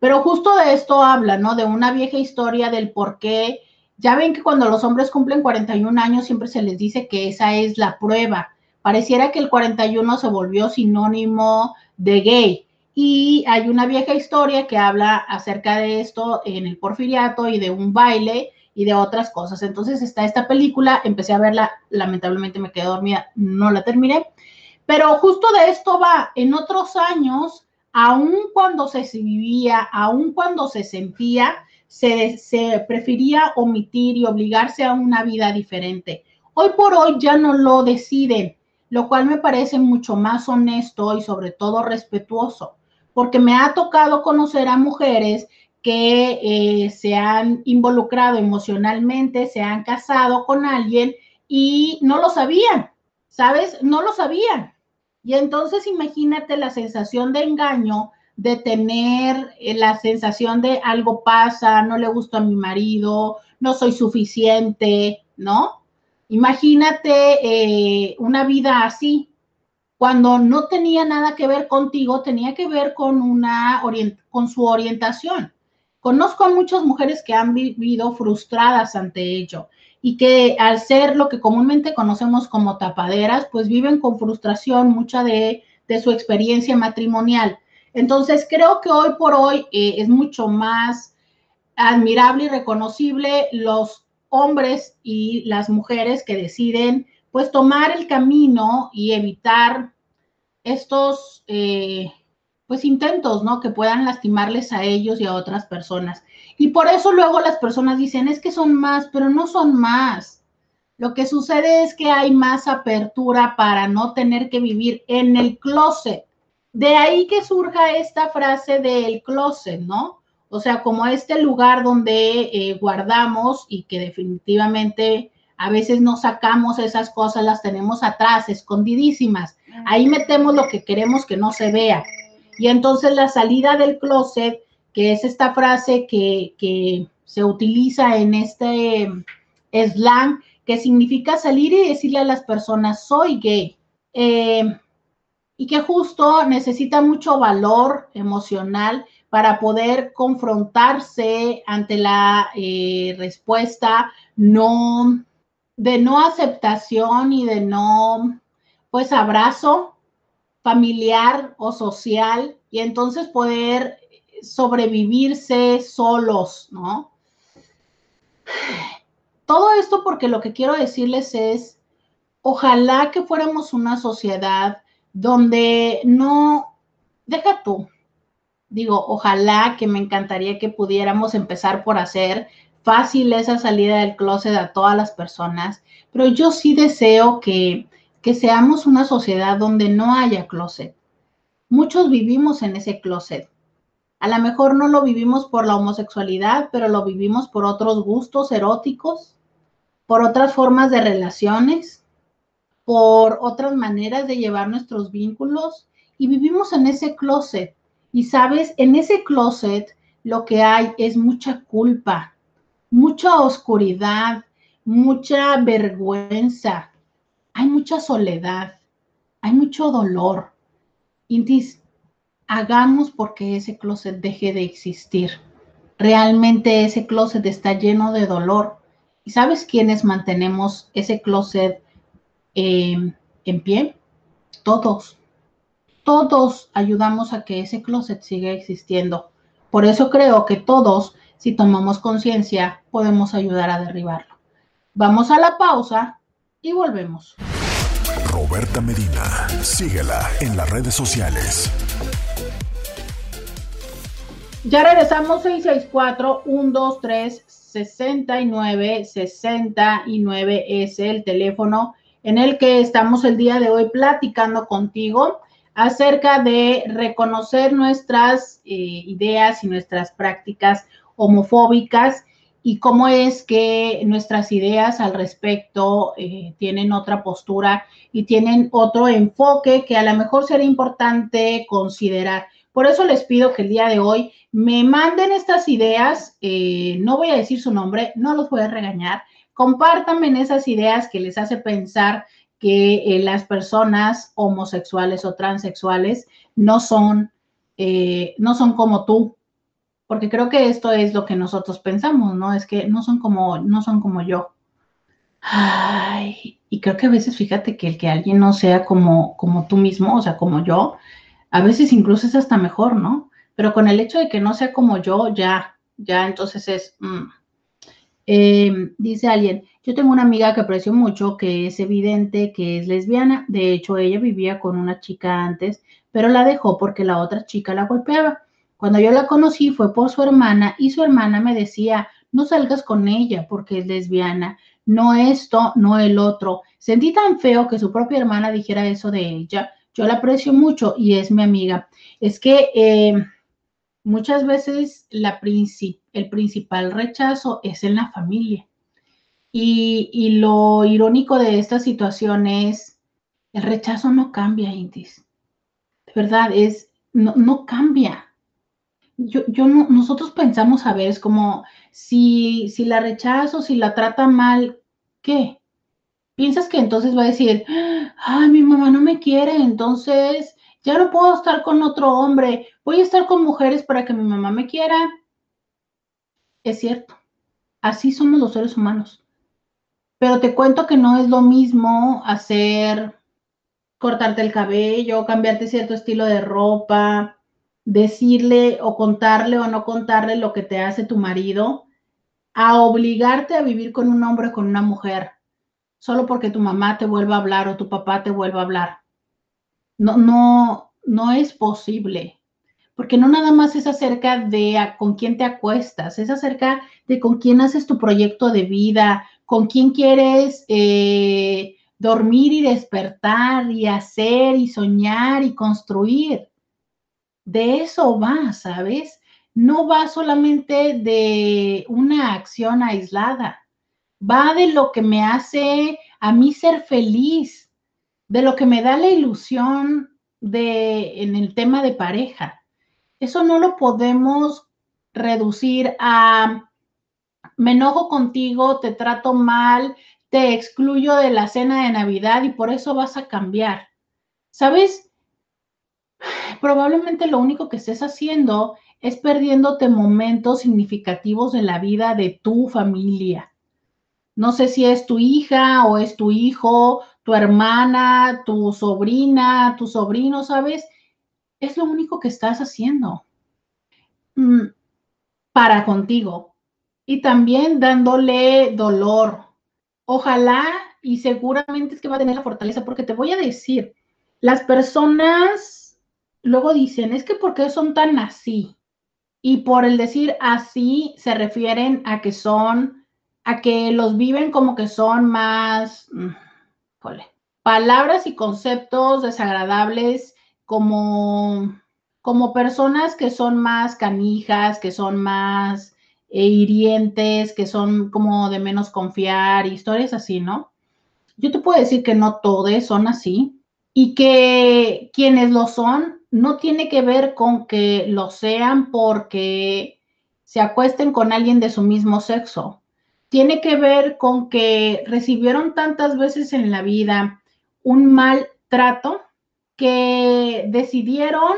Pero justo de esto habla, ¿no? De una vieja historia del por qué. Ya ven que cuando los hombres cumplen 41 años siempre se les dice que esa es la prueba. Pareciera que el 41 se volvió sinónimo de gay. Y hay una vieja historia que habla acerca de esto en el porfiriato y de un baile y de otras cosas. Entonces está esta película, empecé a verla, lamentablemente me quedé dormida, no la terminé pero justo de esto va, en otros años, aun cuando se vivía, aun cuando se sentía, se, prefería omitir y obligarse a una vida diferente. Hoy por hoy ya no lo deciden, lo cual me parece mucho más honesto y sobre todo respetuoso, porque me ha tocado conocer a mujeres que eh, se han involucrado emocionalmente, se han casado con alguien y no lo sabían, ¿sabes? No lo sabían. Y entonces imagínate la sensación de engaño, de tener eh, la sensación de algo pasa, no le gusto a mi marido, no soy suficiente, ¿no? Imagínate eh, una vida así, cuando no tenía nada que ver contigo, tenía que ver con, una con su orientación. Conozco a muchas mujeres que han vivido frustradas ante ello y que al ser lo que comúnmente conocemos como tapaderas, pues viven con frustración mucha de, su experiencia matrimonial. Entonces, creo que hoy por hoy eh, es mucho más admirable y reconocible los hombres y las mujeres que deciden pues tomar el camino y evitar estos eh, pues intentos, ¿no? Que puedan lastimarles a ellos y a otras personas. Y por eso luego las personas dicen, es que son más, pero no son más. Lo que sucede es que hay más apertura para no tener que vivir en el closet. De ahí que surja esta frase del closet, ¿no? O sea, como este lugar donde eh, guardamos y que definitivamente a veces no sacamos esas cosas, las tenemos atrás, escondidísimas. Ahí metemos lo que queremos que no se vea. Y entonces la salida del closet que es esta frase que, se utiliza en este slang, que significa salir y decirle a las personas, soy gay. Eh, y que justo necesita mucho valor emocional para poder confrontarse ante la eh, respuesta no de no aceptación y de no pues abrazo familiar o social y entonces poder sobrevivirse solos, ¿no? Todo esto porque lo que quiero decirles es, ojalá que fuéramos una sociedad donde no, deja tú, digo, ojalá que me encantaría que pudiéramos empezar por hacer fácil esa salida del closet a todas las personas, pero yo sí deseo que, que seamos una sociedad donde no haya closet. Muchos vivimos en ese closet. A lo mejor no lo vivimos por la homosexualidad, pero lo vivimos por otros gustos eróticos, por otras formas de relaciones, por otras maneras de llevar nuestros vínculos y vivimos en ese closet. Y sabes, en ese closet lo que hay es mucha culpa, mucha oscuridad, mucha vergüenza, hay mucha soledad, hay mucho dolor. Intis, hagamos porque ese closet deje de existir. Realmente ese closet está lleno de dolor. ¿Y sabes quiénes mantenemos ese closet eh, en pie? Todos. Todos ayudamos a que ese closet siga existiendo. Por eso creo que todos si tomamos conciencia, podemos ayudar a derribarlo. Vamos a la pausa y volvemos. Roberta Medina, síguela en las redes sociales. Ya regresamos 664-123-6969 es el teléfono en el que estamos el día de hoy platicando contigo acerca de reconocer nuestras eh, ideas y nuestras prácticas homofóbicas y cómo es que nuestras ideas al respecto eh, tienen otra postura y tienen otro enfoque que a lo mejor sería importante considerar. Por eso les pido que el día de hoy me manden estas ideas, eh, no voy a decir su nombre, no los voy a regañar, compártanme esas ideas que les hace pensar que eh, las personas homosexuales o transexuales no son, no son como tú, porque creo que esto es lo que nosotros pensamos, ¿no? Es que no son como, no son como yo. Ay, y creo que a veces fíjate que el que alguien no sea como, como tú mismo, o sea, como yo, a veces incluso es hasta mejor, ¿no? Pero con el hecho de que no sea como yo, ya, ya entonces es... Mm. Em, dice alguien, yo tengo una amiga que aprecio mucho, que es evidente que es lesbiana. De hecho, ella vivía con una chica antes, pero la dejó porque la otra chica la golpeaba. Cuando yo la conocí fue por su hermana y su hermana me decía, no salgas con ella porque es lesbiana, no esto, no el otro. Sentí tan feo que su propia hermana dijera eso de ella. Yo la aprecio mucho y es mi amiga. Es que eh, muchas veces el principal rechazo es en la familia. Y, lo irónico de esta situación es, el rechazo no cambia, Intis. De verdad, es, no, no cambia yo, yo no, nosotros pensamos, a ver, es como si, si la rechazo, si la trata mal, ¿qué? Piensas que entonces va a decir, ay, mi mamá no me quiere, entonces ya no puedo estar con otro hombre, voy a estar con mujeres para que mi mamá me quiera. Es cierto, así somos los seres humanos. Pero te cuento que no es lo mismo hacer, cortarte el cabello, cambiarte cierto estilo de ropa, decirle o contarle o no contarle lo que te hace tu marido, a obligarte a vivir con un hombre o con una mujer, solo porque tu mamá te vuelva a hablar o tu papá te vuelva a hablar. No, no, no es posible. Porque no nada más es acerca de con quién te acuestas, es acerca de con quién haces tu proyecto de vida, con quién quieres eh, dormir y despertar y hacer y soñar y construir de eso va, ¿sabes? No va solamente de una acción aislada, va de lo que me hace a mí ser feliz, de lo que me da la ilusión de en el tema de pareja. Eso no lo podemos reducir a me enojo contigo, te trato mal, te excluyo de la cena de Navidad y por eso vas a cambiar. ¿Sabes? probablemente lo único que estés haciendo es perdiéndote momentos significativos en la vida de tu familia. No sé si es tu hija o es tu hijo, tu hermana, tu sobrina, tu sobrino, ¿sabes? Es lo único que estás haciendo mm, para contigo y también dándole dolor. Ojalá y seguramente es que va a tener la fortaleza porque te voy a decir, las personas luego dicen, es que ¿por qué son tan así? y por el decir así se refieren a que son, a que los viven como que son más, mm, palabras y conceptos desagradables como, como personas que son más canijas, que son más eh, hirientes, que son como de menos confiar, historias así, ¿no? Yo te puedo decir que no todos son así y que quienes lo son no tiene que ver con que lo sean porque se acuesten con alguien de su mismo sexo. Tiene que ver con que recibieron tantas veces en la vida un mal trato que decidieron,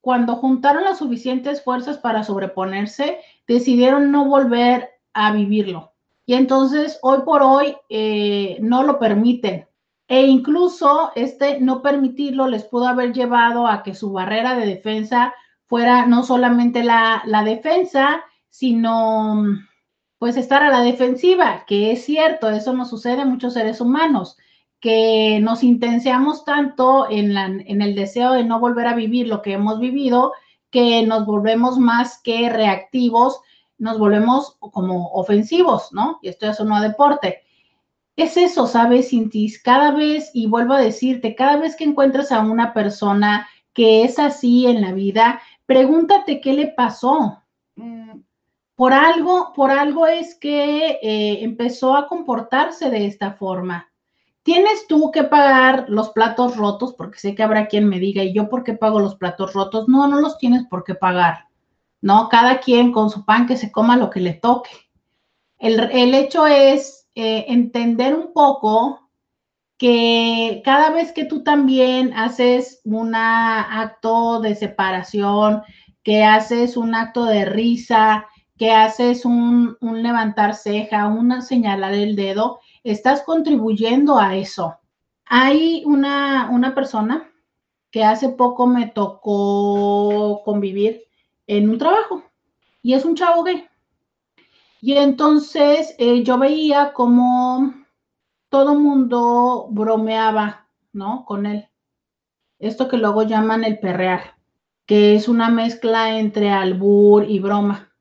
cuando juntaron las suficientes fuerzas para sobreponerse, decidieron no volver a vivirlo. Y entonces, hoy por hoy, eh, no lo permiten. E incluso este no permitirlo les pudo haber llevado a que su barrera de defensa fuera no solamente la, la defensa, sino pues estar a la defensiva, que es cierto, eso nos sucede a muchos seres humanos que nos intensiamos tanto en, en el deseo de no volver a vivir lo que hemos vivido, que nos volvemos más que reactivos, nos volvemos como ofensivos, ¿no? Y esto es un deporte. Es eso, ¿sabes, Cintis? Cada vez, y vuelvo a decirte, cada vez que encuentras a una persona que es así en la vida, pregúntate qué le pasó. Mm, por algo, por algo es que eh, empezó a comportarse de esta forma. ¿Tienes tú que pagar los platos rotos? Porque sé que habrá quien me diga, ¿y yo por qué pago los platos rotos? No, no los tienes por qué pagar. No, cada quien con su pan que se coma lo que le toque. El, hecho es eh, entender un poco que cada vez que tú también haces un acto de separación, que haces un acto de risa, que haces un, un levantar ceja, un señalar el dedo, estás contribuyendo a eso. Hay una, una persona que hace poco me tocó convivir en un trabajo y es un chavo gay. Y entonces eh, yo veía como todo mundo bromeaba, ¿no? Con él. Esto que luego llaman el perrear, que es una mezcla entre albur y broma.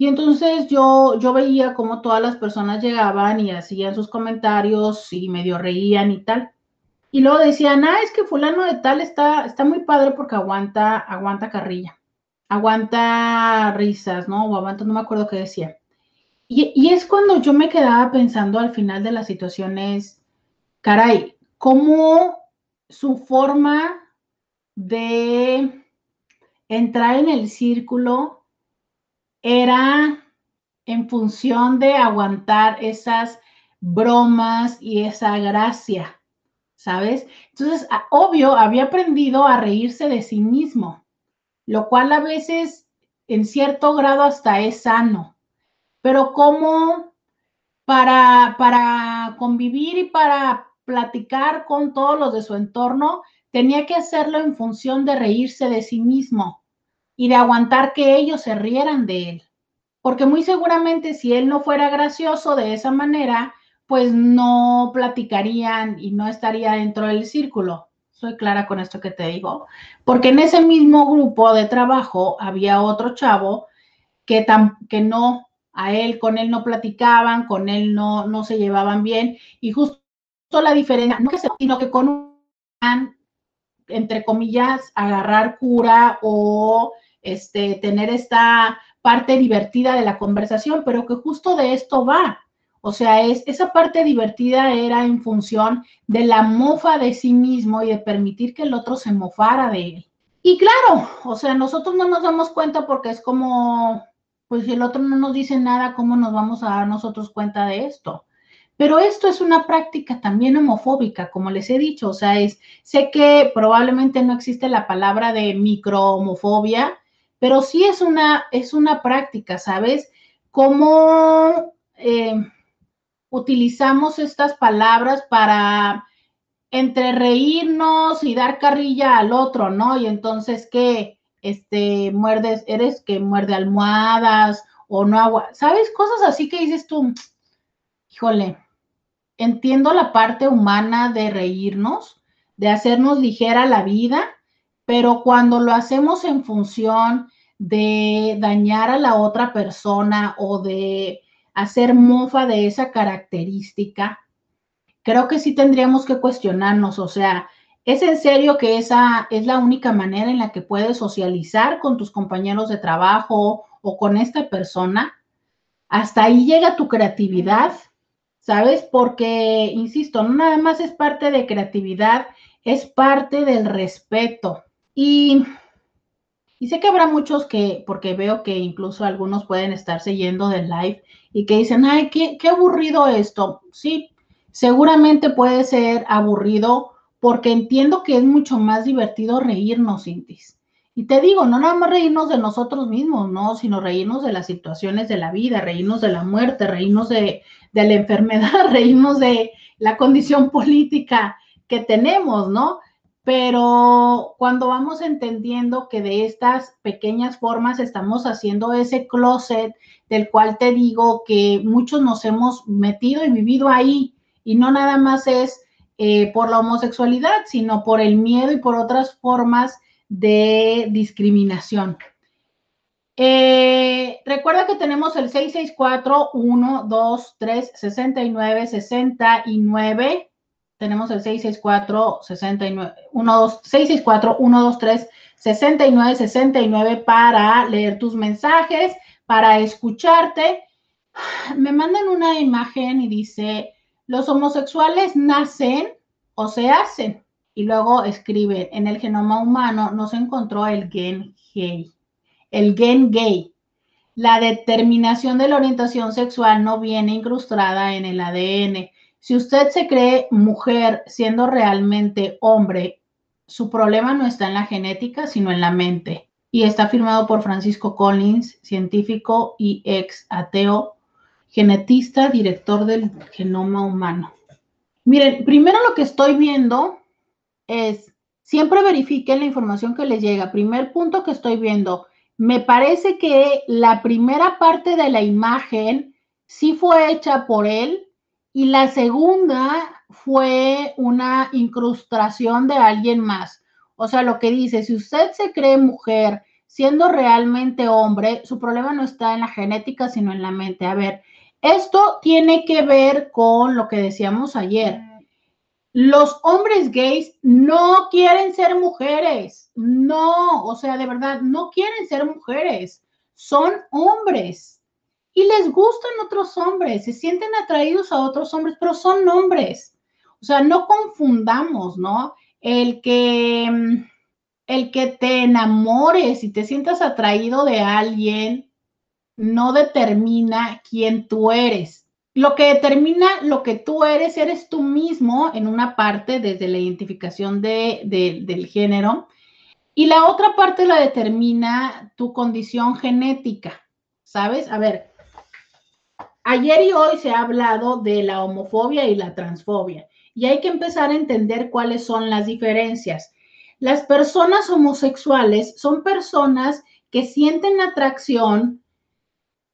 Y entonces yo, yo veía como todas las personas llegaban y hacían sus comentarios y medio reían y tal. Y luego decían, ah, es que fulano de tal está, está muy padre porque aguanta, aguanta carrilla, aguanta risas, ¿no? O aguanta, no me acuerdo qué decía. Y, y es cuando yo me quedaba pensando al final de las situaciones, caray, cómo su forma de entrar en el círculo era en función de aguantar esas bromas y esa gracia, ¿sabes? Entonces, obvio, había aprendido a reírse de sí mismo, lo cual a veces en cierto grado hasta es sano, pero como para, para convivir y para platicar con todos los de su entorno, tenía que hacerlo en función de reírse de sí mismo y de aguantar que ellos se rieran de él. Porque muy seguramente si él no fuera gracioso de esa manera, pues no platicarían y no estaría dentro del círculo. Soy clara con esto que te digo. Porque en ese mismo grupo de trabajo había otro chavo que, que no, a él, con él no platicaban, con él no, no se llevaban bien. Y justo la diferencia, no que sino que con un, entre comillas, agarrar cura o este, tener esta parte divertida de la conversación, pero que justo de esto va. O sea, es, esa parte divertida era en función de la mofa de sí mismo y de permitir que el otro se mofara de él. Y claro, o sea, nosotros no nos damos cuenta porque es como, pues si el otro no nos dice nada, ¿cómo nos vamos a dar nosotros cuenta de esto? Pero esto es una práctica también homofóbica, como les he dicho, o sea, es, sé que probablemente no existe la palabra de microhomofobia, pero sí es una, es una práctica, ¿sabes? Cómo eh, utilizamos estas palabras para entre reírnos y dar carrilla al otro, ¿no? Y entonces, ¿qué? Este, muerdes, eres que muerde almohadas o no agua, ¿sabes? Cosas así que dices tú, híjole, entiendo la parte humana de reírnos, de hacernos ligera la vida, pero cuando lo hacemos en función de dañar a la otra persona o de hacer mofa de esa característica, creo que sí tendríamos que cuestionarnos, o sea, ¿es en serio que esa es la única manera en la que puedes socializar con tus compañeros de trabajo o con esta persona? Hasta ahí llega tu creatividad, ¿sabes? Porque, insisto, no nada más es parte de creatividad, es parte del respeto. Y, sé que habrá muchos que, porque veo que incluso algunos pueden estarse yendo del live y que dicen, ay, qué, qué aburrido esto. Sí, seguramente puede ser aburrido porque entiendo que es mucho más divertido reírnos, Cintis. Y te digo, no nada más reírnos de nosotros mismos, ¿no? Sino reírnos de las situaciones de la vida, reírnos de la muerte, reírnos de, de la enfermedad, <laughs> reírnos de la condición política que tenemos, ¿no? Pero cuando vamos entendiendo que de estas pequeñas formas estamos haciendo ese closet del cual te digo que muchos nos hemos metido y vivido ahí, y no nada más es eh, por la homosexualidad, sino por el miedo y por otras formas de discriminación. Eh, recuerda que tenemos el 664-123-69-69. Tenemos el 664-123-69-69 para leer tus mensajes, para escucharte. Me mandan una imagen y dice, los homosexuales nacen o se hacen. Y luego escribe, en el genoma humano no se encontró el gen gay. El gen gay. La determinación de la orientación sexual no viene incrustada en el ADN. Si usted se cree mujer siendo realmente hombre, su problema no está en la genética, sino en la mente. Y está firmado por Francisco Collins, científico y ex ateo genetista, director del genoma humano. Miren, primero lo que estoy viendo es, siempre verifiquen la información que les llega. Primer punto que estoy viendo, me parece que la primera parte de la imagen sí fue hecha por él y la segunda fue una incrustación de alguien más. O sea, lo que dice, si usted se cree mujer siendo realmente hombre, su problema no está en la genética, sino en la mente. A ver, esto tiene que ver con lo que decíamos ayer. Los hombres gays no quieren ser mujeres. No, o sea, de verdad, no quieren ser mujeres. Son hombres. Y les gustan otros hombres, se sienten atraídos a otros hombres, pero son hombres. O sea, no confundamos, ¿no? El que, el que te enamores y te sientas atraído de alguien no determina quién tú eres. Lo que determina lo que tú eres, eres tú mismo en una parte desde la identificación de, del género y la otra parte la determina tu condición genética, ¿sabes? A ver, ayer y hoy se ha hablado de la homofobia y la transfobia y hay que empezar a entender cuáles son las diferencias. Las personas homosexuales son personas que sienten atracción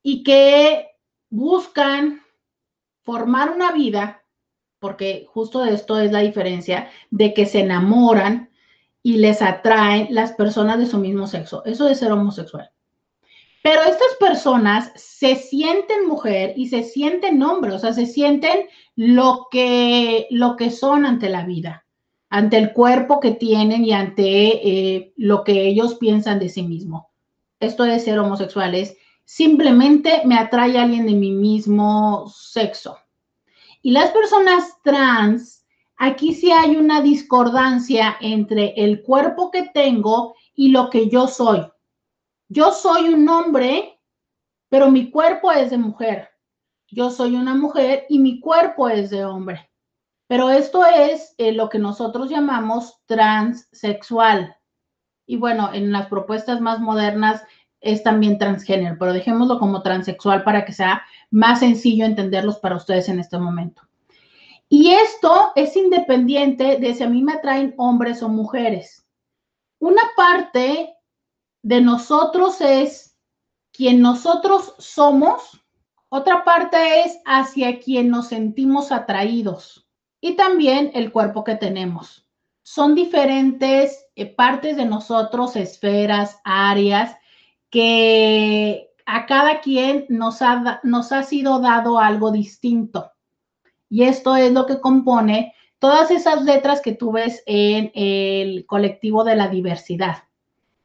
y que buscan formar una vida, porque justo de esto es la diferencia, de que se enamoran y les atraen las personas de su mismo sexo. Eso es ser homosexual. Pero estas personas se sienten mujer y se sienten hombre, o sea, se sienten lo que, lo que son ante la vida, ante el cuerpo que tienen y ante eh, lo que ellos piensan de sí mismo. Esto de ser homosexuales simplemente me atrae a alguien de mi mismo sexo. Y las personas trans, aquí sí hay una discordancia entre el cuerpo que tengo y lo que yo soy. Yo soy un hombre, pero mi cuerpo es de mujer. Yo soy una mujer y mi cuerpo es de hombre. Pero esto es eh, lo que nosotros llamamos transexual. Y bueno, en las propuestas más modernas es también transgénero, pero dejémoslo como transexual para que sea más sencillo entenderlos para ustedes en este momento. Y esto es independiente de si a mí me atraen hombres o mujeres. Una parte de nosotros es quien nosotros somos, otra parte es hacia quien nos sentimos atraídos y también el cuerpo que tenemos. Son diferentes eh, partes de nosotros, esferas, áreas, que a cada quien nos ha, nos ha sido dado algo distinto. Y esto es lo que compone todas esas letras que tú ves en el colectivo de la diversidad.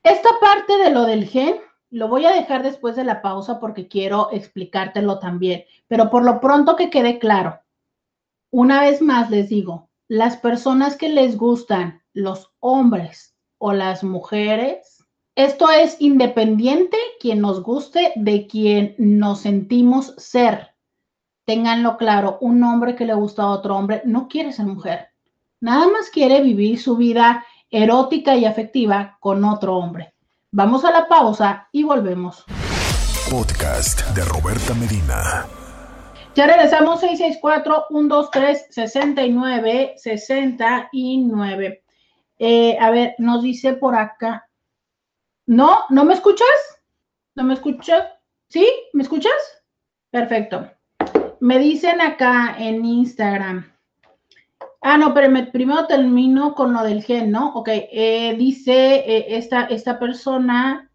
Esta parte de lo del gen lo voy a dejar después de la pausa porque quiero explicártelo también, pero por lo pronto que quede claro, una vez más les digo, las personas que les gustan los hombres o las mujeres, esto es independiente quien nos guste de quien nos sentimos ser. Ténganlo claro, un hombre que le gusta a otro hombre no quiere ser mujer. Nada más quiere vivir su vida erótica y afectiva con otro hombre. Vamos a la pausa y volvemos. Podcast de Roberta Medina. Ya regresamos 664-123-69-69. Eh, a ver, nos dice por acá. ¿No? ¿No me escuchas? ¿No me escuchas? ¿Sí? ¿Me escuchas? Perfecto. Me dicen acá en Instagram. Ah, no, pero primero termino con lo del gen, ¿no? Ok, eh, dice eh, esta, esta persona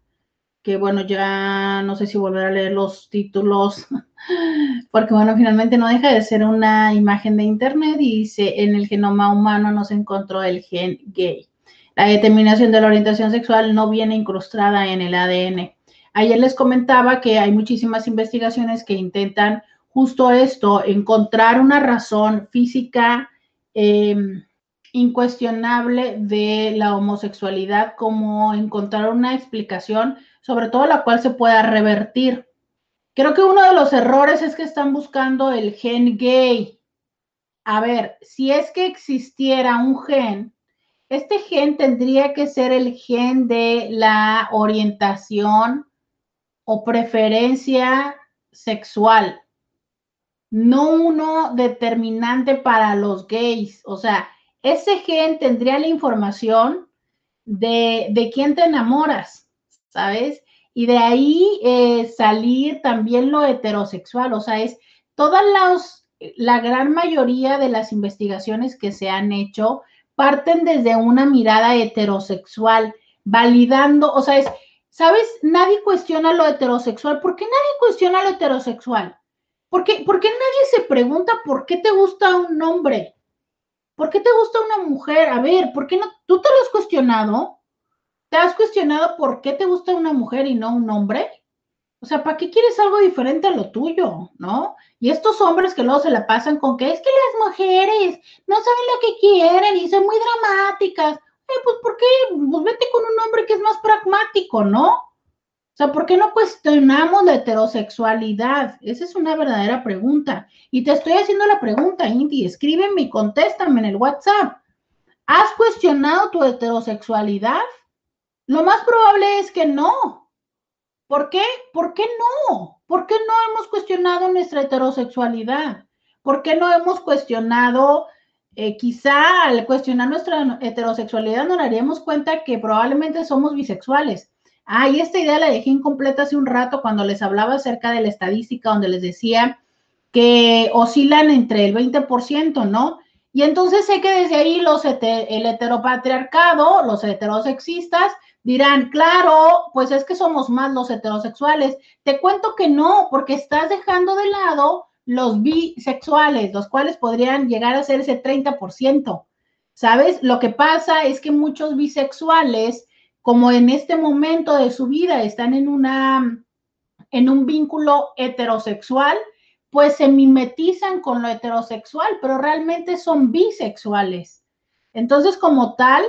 que, bueno, ya no sé si volver a leer los títulos, <laughs> porque, bueno, finalmente no deja de ser una imagen de internet y dice, en el genoma humano no se encontró el gen gay. La determinación de la orientación sexual no viene incrustada en el ADN. Ayer les comentaba que hay muchísimas investigaciones que intentan justo esto, encontrar una razón física em, incuestionable de la homosexualidad, como encontrar una explicación, sobre todo la cual se pueda revertir. Creo que uno de los errores es que están buscando el gen gay. A ver, si es que existiera un gen, este gen tendría que ser el gen de la orientación o preferencia sexual no uno determinante para los gays. O sea, ese gen tendría la información de, de quién te enamoras, ¿sabes? Y de ahí eh, salir también lo heterosexual. O sea, es todas las, la gran mayoría de las investigaciones que se han hecho parten desde una mirada heterosexual, validando, o sea, es, ¿sabes? Nadie cuestiona lo heterosexual. ¿Por qué nadie cuestiona lo heterosexual? ¿Por qué, nadie se pregunta por qué te gusta un hombre? ¿Por qué te gusta una mujer? A ver, ¿por qué no? ¿Tú te lo has cuestionado? ¿Te has cuestionado por qué te gusta una mujer y no un hombre? O sea, ¿para qué quieres algo diferente a lo tuyo? ¿No? Y estos hombres que luego se la pasan con que es que las mujeres no saben lo que quieren y son muy dramáticas. Eh, pues ¿por qué? Pues vete con un hombre que es más pragmático, ¿no? O sea, ¿por qué no cuestionamos la heterosexualidad? Esa es una verdadera pregunta. Y te estoy haciendo la pregunta, Indy. Escríbeme y contéstame en el WhatsApp. ¿Has cuestionado tu heterosexualidad? Lo más probable es que no. ¿Por qué? ¿Por qué no? ¿Por qué no hemos cuestionado nuestra heterosexualidad? ¿Por qué no hemos cuestionado, eh, quizá al cuestionar nuestra heterosexualidad nos daríamos cuenta que probablemente somos bisexuales? Ah, y esta idea la dejé incompleta hace un rato cuando les hablaba acerca de la estadística, donde les decía que oscilan entre el 20%, ¿no? Y entonces sé que desde ahí los el heteropatriarcado, los heterosexistas, dirán, claro, pues es que somos más los heterosexuales. Te cuento que no, porque estás dejando de lado los bisexuales, los cuales podrían llegar a ser ese 30%. ¿Sabes? Lo que pasa es que muchos bisexuales como en este momento de su vida están en una en un vínculo heterosexual, pues se mimetizan con lo heterosexual, pero realmente son bisexuales. Entonces, como tal,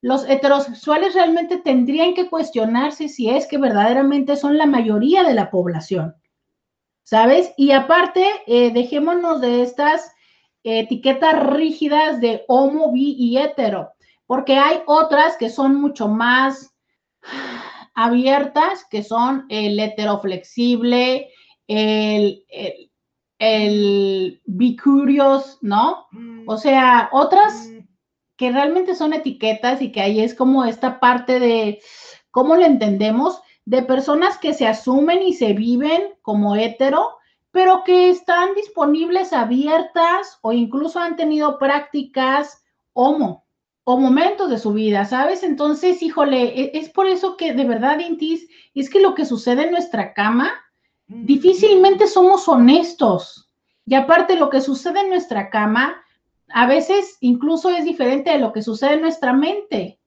los heterosexuales realmente tendrían que cuestionarse si es que verdaderamente son la mayoría de la población, ¿sabes? Y aparte, eh, dejémonos de estas etiquetas rígidas de homo, bi y hetero porque hay otras que son mucho más abiertas, que son el heteroflexible, el, el, el bicurios, ¿no? O mm. sea, otras mm. que realmente son etiquetas y que ahí es como esta parte de cómo lo entendemos, de personas que se asumen y se viven como hetero, pero que están disponibles abiertas o incluso han tenido prácticas homo. O momentos de su vida, ¿sabes? Entonces, híjole, e, es por eso que de verdad, Intis, es que lo que sucede en nuestra cama, difícilmente somos honestos. Y aparte, lo que sucede en nuestra cama, a veces incluso es diferente de lo que sucede en nuestra mente.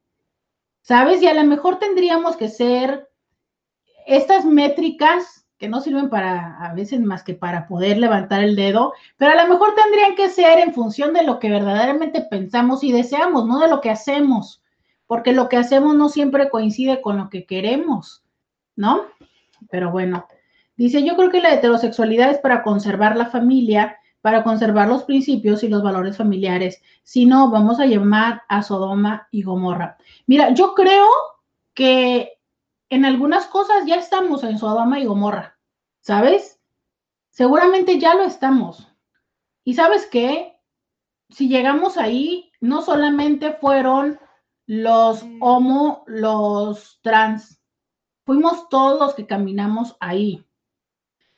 ¿Sabes? Y a lo mejor tendríamos que ser estas métricas que no sirven para, a veces más que para poder levantar el dedo, pero a lo mejor tendrían que ser en función de lo que verdaderamente pensamos y deseamos, no de lo que hacemos, porque lo que hacemos no siempre coincide con lo que queremos, ¿no? Pero bueno, dice, yo creo que la heterosexualidad es para conservar la familia, para conservar los principios y los valores familiares, si no, vamos a llamar a Sodoma y Gomorra. Mira, yo creo que en algunas cosas ya estamos en Sodoma y Gomorra, ¿sabes? Seguramente ya lo estamos. Y sabes qué? Si llegamos ahí, no solamente fueron los homo, los trans, fuimos todos los que caminamos ahí.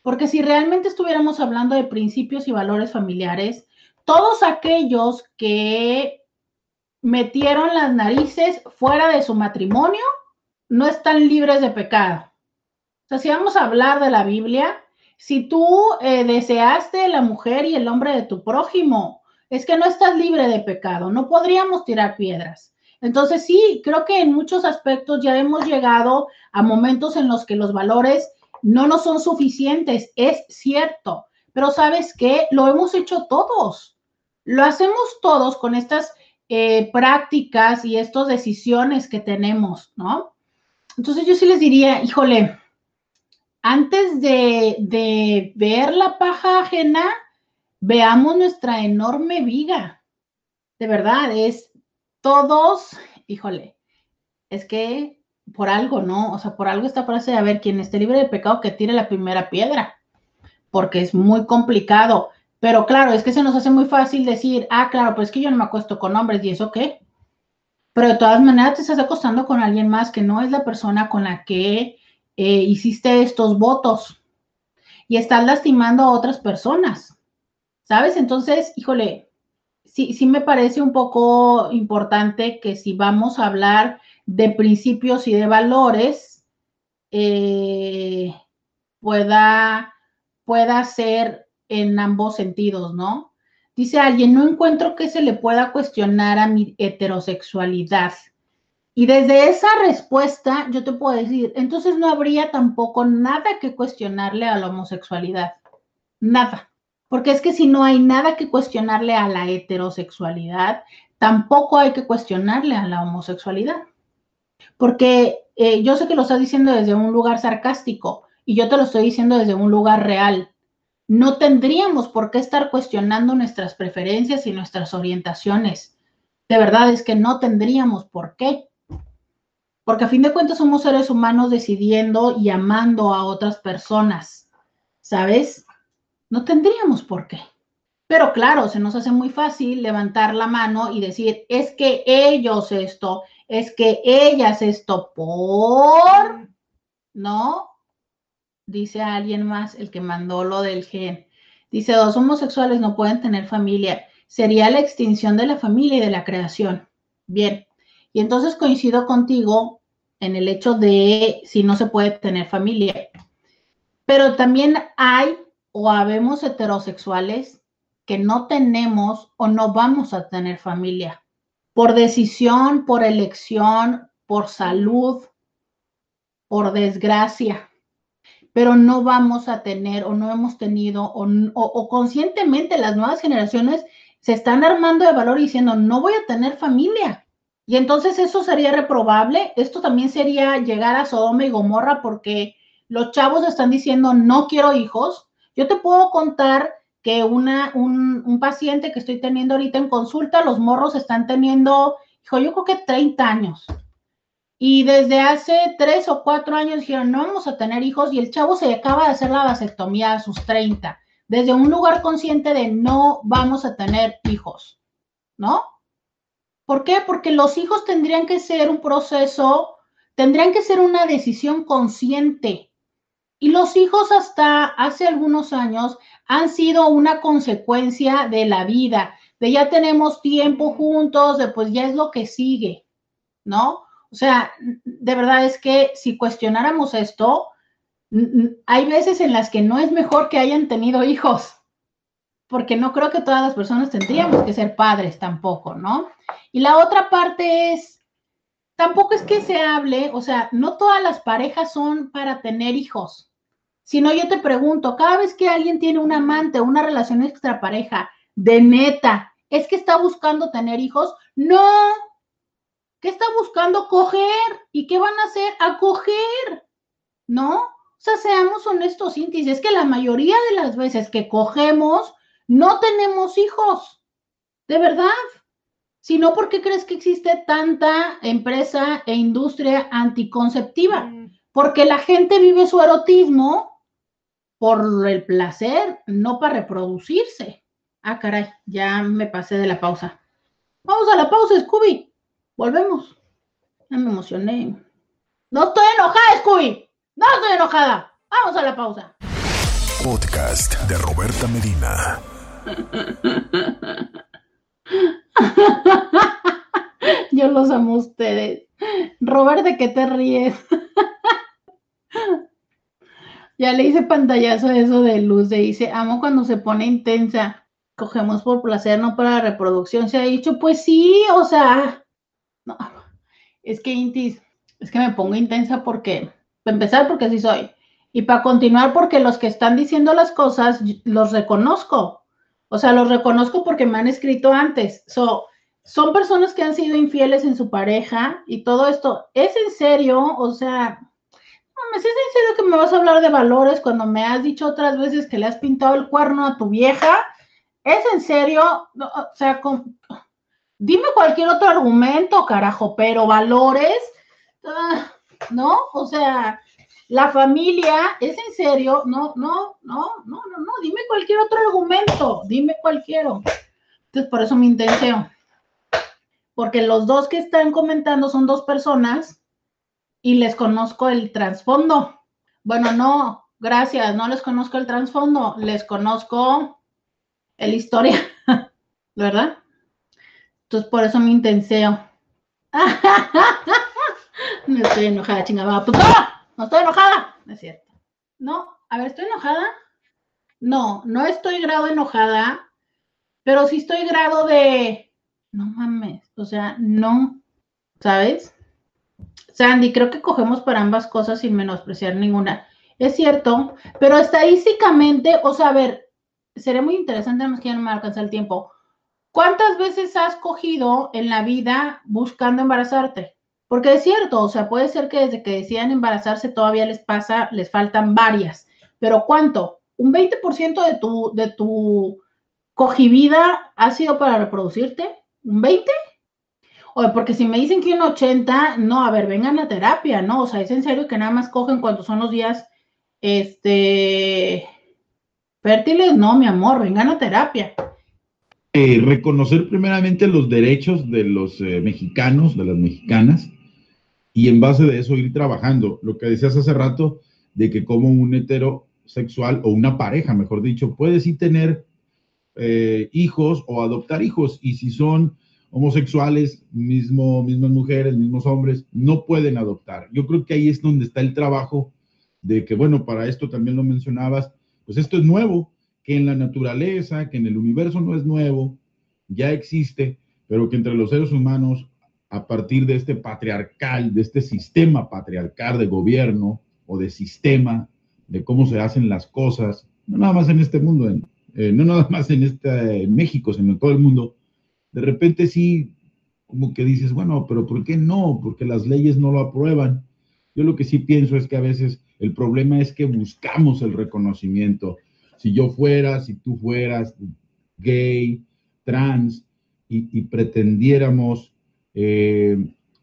Porque si realmente estuviéramos hablando de principios y valores familiares, todos aquellos que metieron las narices fuera de su matrimonio no están libres de pecado. O sea, si vamos a hablar de la Biblia, si tú eh, deseaste la mujer y el hombre de tu prójimo, es que no estás libre de pecado, no podríamos tirar piedras. Entonces sí, creo que en muchos aspectos ya hemos llegado a momentos en los que los valores no nos son suficientes, es cierto, pero sabes qué, lo hemos hecho todos, lo hacemos todos con estas eh, prácticas y estas decisiones que tenemos, ¿no? Entonces yo sí les diría, híjole, antes de, ver la paja ajena, veamos nuestra enorme viga. De verdad, es todos, híjole, es que por algo, ¿no? O sea, por algo esta frase de, a ver, quien esté libre de pecado, que tire la primera piedra, porque es muy complicado. Pero claro, es que se nos hace muy fácil decir, ah, claro, pues es que yo no me acuesto con hombres, ¿y eso qué? Pero de todas maneras te estás acostando con alguien más que no es la persona con la que eh, hiciste estos votos y estás lastimando a otras personas, ¿sabes? Entonces, híjole, sí, sí me parece un poco importante que si vamos a hablar de principios y de valores, eh, pueda, pueda ser en ambos sentidos, ¿no? Dice alguien, no encuentro que se le pueda cuestionar a mi heterosexualidad. Y desde esa respuesta yo te puedo decir, entonces no habría tampoco nada que cuestionarle a la homosexualidad. Nada. Porque es que si no hay nada que cuestionarle a la heterosexualidad, tampoco hay que cuestionarle a la homosexualidad. Porque eh, yo sé que lo estás diciendo desde un lugar sarcástico y yo te lo estoy diciendo desde un lugar real no tendríamos por qué estar cuestionando nuestras preferencias y nuestras orientaciones. De verdad es que no tendríamos por qué. Porque a fin de cuentas somos seres humanos decidiendo y amando a otras personas. ¿Sabes? No tendríamos por qué. Pero claro, se nos hace muy fácil levantar la mano y decir, es que ellos esto, es que ellas esto por, ¿no? Dice alguien más, el que mandó lo del gen. Dice, dos homosexuales no pueden tener familia. Sería la extinción de la familia y de la creación. Bien, y entonces coincido contigo en el hecho de si no se puede tener familia. Pero también hay o habemos heterosexuales que no tenemos o no vamos a tener familia. Por decisión, por elección, por salud, por desgracia pero no vamos a tener o no hemos tenido o, conscientemente las nuevas generaciones se están armando de valor diciendo, no voy a tener familia. Y entonces eso sería reprobable. Esto también sería llegar a Sodoma y Gomorra porque los chavos están diciendo, no quiero hijos. Yo te puedo contar que una, un, un paciente que estoy teniendo ahorita en consulta, los morros están teniendo, hijo, yo creo que 30 años. Y desde hace tres o cuatro años dijeron, no vamos a tener hijos y el chavo se acaba de hacer la vasectomía a sus 30, desde un lugar consciente de no vamos a tener hijos, ¿no? ¿Por qué? Porque los hijos tendrían que ser un proceso, tendrían que ser una decisión consciente. Y los hijos hasta hace algunos años han sido una consecuencia de la vida, de ya tenemos tiempo juntos, de pues ya es lo que sigue, ¿no? O sea, de verdad es que si cuestionáramos esto, hay veces en las que no es mejor que hayan tenido hijos, porque no creo que todas las personas tendríamos que ser padres tampoco, ¿no? Y la otra parte es, tampoco es que se hable, o sea, no todas las parejas son para tener hijos, sino yo te pregunto, cada vez que alguien tiene un amante o una relación extrapareja de neta, ¿es que está buscando tener hijos? No, ¿qué está buscando coger? ¿Y qué van a hacer? A coger, ¿no? O sea, seamos honestos, Intis, es que la mayoría de las veces que cogemos, no tenemos hijos. De verdad. Si no, ¿por qué crees que existe tanta empresa e industria anticonceptiva? Mm. Porque la gente vive su erotismo por el placer, no para reproducirse. Ah, caray, ya me pasé de la pausa. Vamos a la pausa, Scooby. Volvemos. Ya me emocioné. No estoy enojada, Scooby. No estoy enojada. Vamos a la pausa. Podcast de Roberta Medina. <laughs> Yo los amo a ustedes. Robert, ¿de qué te ríes? <laughs> ya le hice pantallazo a eso de luz. De dice, amo cuando se pone intensa. Cogemos por placer, no para reproducción. Se ha dicho, pues sí, o sea. No, es que Intis, es que me pongo intensa porque para empezar, porque así soy. Y para continuar, porque los que están diciendo las cosas, los reconozco. O sea, los reconozco porque me han escrito antes. son personas que han sido infieles en su pareja y todo esto. ¿Es en serio? O sea, ¿es en serio que me vas a hablar de valores cuando me has dicho otras veces que le has pintado el cuerno a tu vieja? ¿Es en serio? o sea, dime cualquier otro argumento, carajo, pero valores. Ah, ¿no? O sea, la familia, ¿es en serio? No, no, no, no, no, no, dime cualquier otro argumento, dime cualquiera. Entonces, por eso me intención. Porque los dos que están comentando son dos personas y les conozco el trasfondo. Bueno, no, gracias, no les conozco el trasfondo, les conozco el historia, <laughs> ¿verdad? Entonces, por eso me intenseo. <laughs> No estoy enojada, chingada. Pues, no estoy enojada. No es cierto. No, a ver, ¿estoy enojada? No, no estoy grado enojada, pero sí estoy grado de. No mames, o sea, no, ¿sabes? Sandy, creo que cogemos para ambas cosas sin menospreciar ninguna. Es cierto, pero estadísticamente, o sea, a ver, sería muy interesante, más que ya no me alcanza el tiempo. ¿Cuántas veces has cogido en la vida buscando embarazarte? Porque es cierto, o sea, puede ser que desde que decían embarazarse todavía les pasa, les faltan varias, pero ¿cuánto? ¿Un 20% de tu, de tu cogivida ha sido para reproducirte? ¿Un 20? O porque si me dicen que un 80, no, a ver, vengan a terapia, ¿no? O sea, es en serio que nada más cogen cuando son los días, este, fértiles, no, mi amor, vengan a terapia. Eh, reconocer primeramente los derechos de los eh, mexicanos, de las mexicanas, y en base de eso ir trabajando. Lo que decías hace rato de que como un heterosexual o una pareja, mejor dicho, puede sí tener eh, hijos o adoptar hijos y si son homosexuales, mismo, mismas mujeres, mismos hombres, no pueden adoptar. Yo creo que ahí es donde está el trabajo de que, bueno, para esto también lo mencionabas, pues esto es nuevo, que en la naturaleza, que en el universo no es nuevo, ya existe, pero que entre los seres humanos a partir de este patriarcal, de este sistema patriarcal de gobierno o de sistema, de cómo se hacen las cosas, no nada más en este mundo, eh, no nada más en, este, México, sino en todo el mundo, de repente sí, como que dices, bueno, pero ¿por qué no? Porque las leyes no lo aprueban. Yo lo que sí pienso es que a veces el problema es que buscamos el reconocimiento. Si yo fuera, si tú fueras gay, trans, y pretendiéramos eh,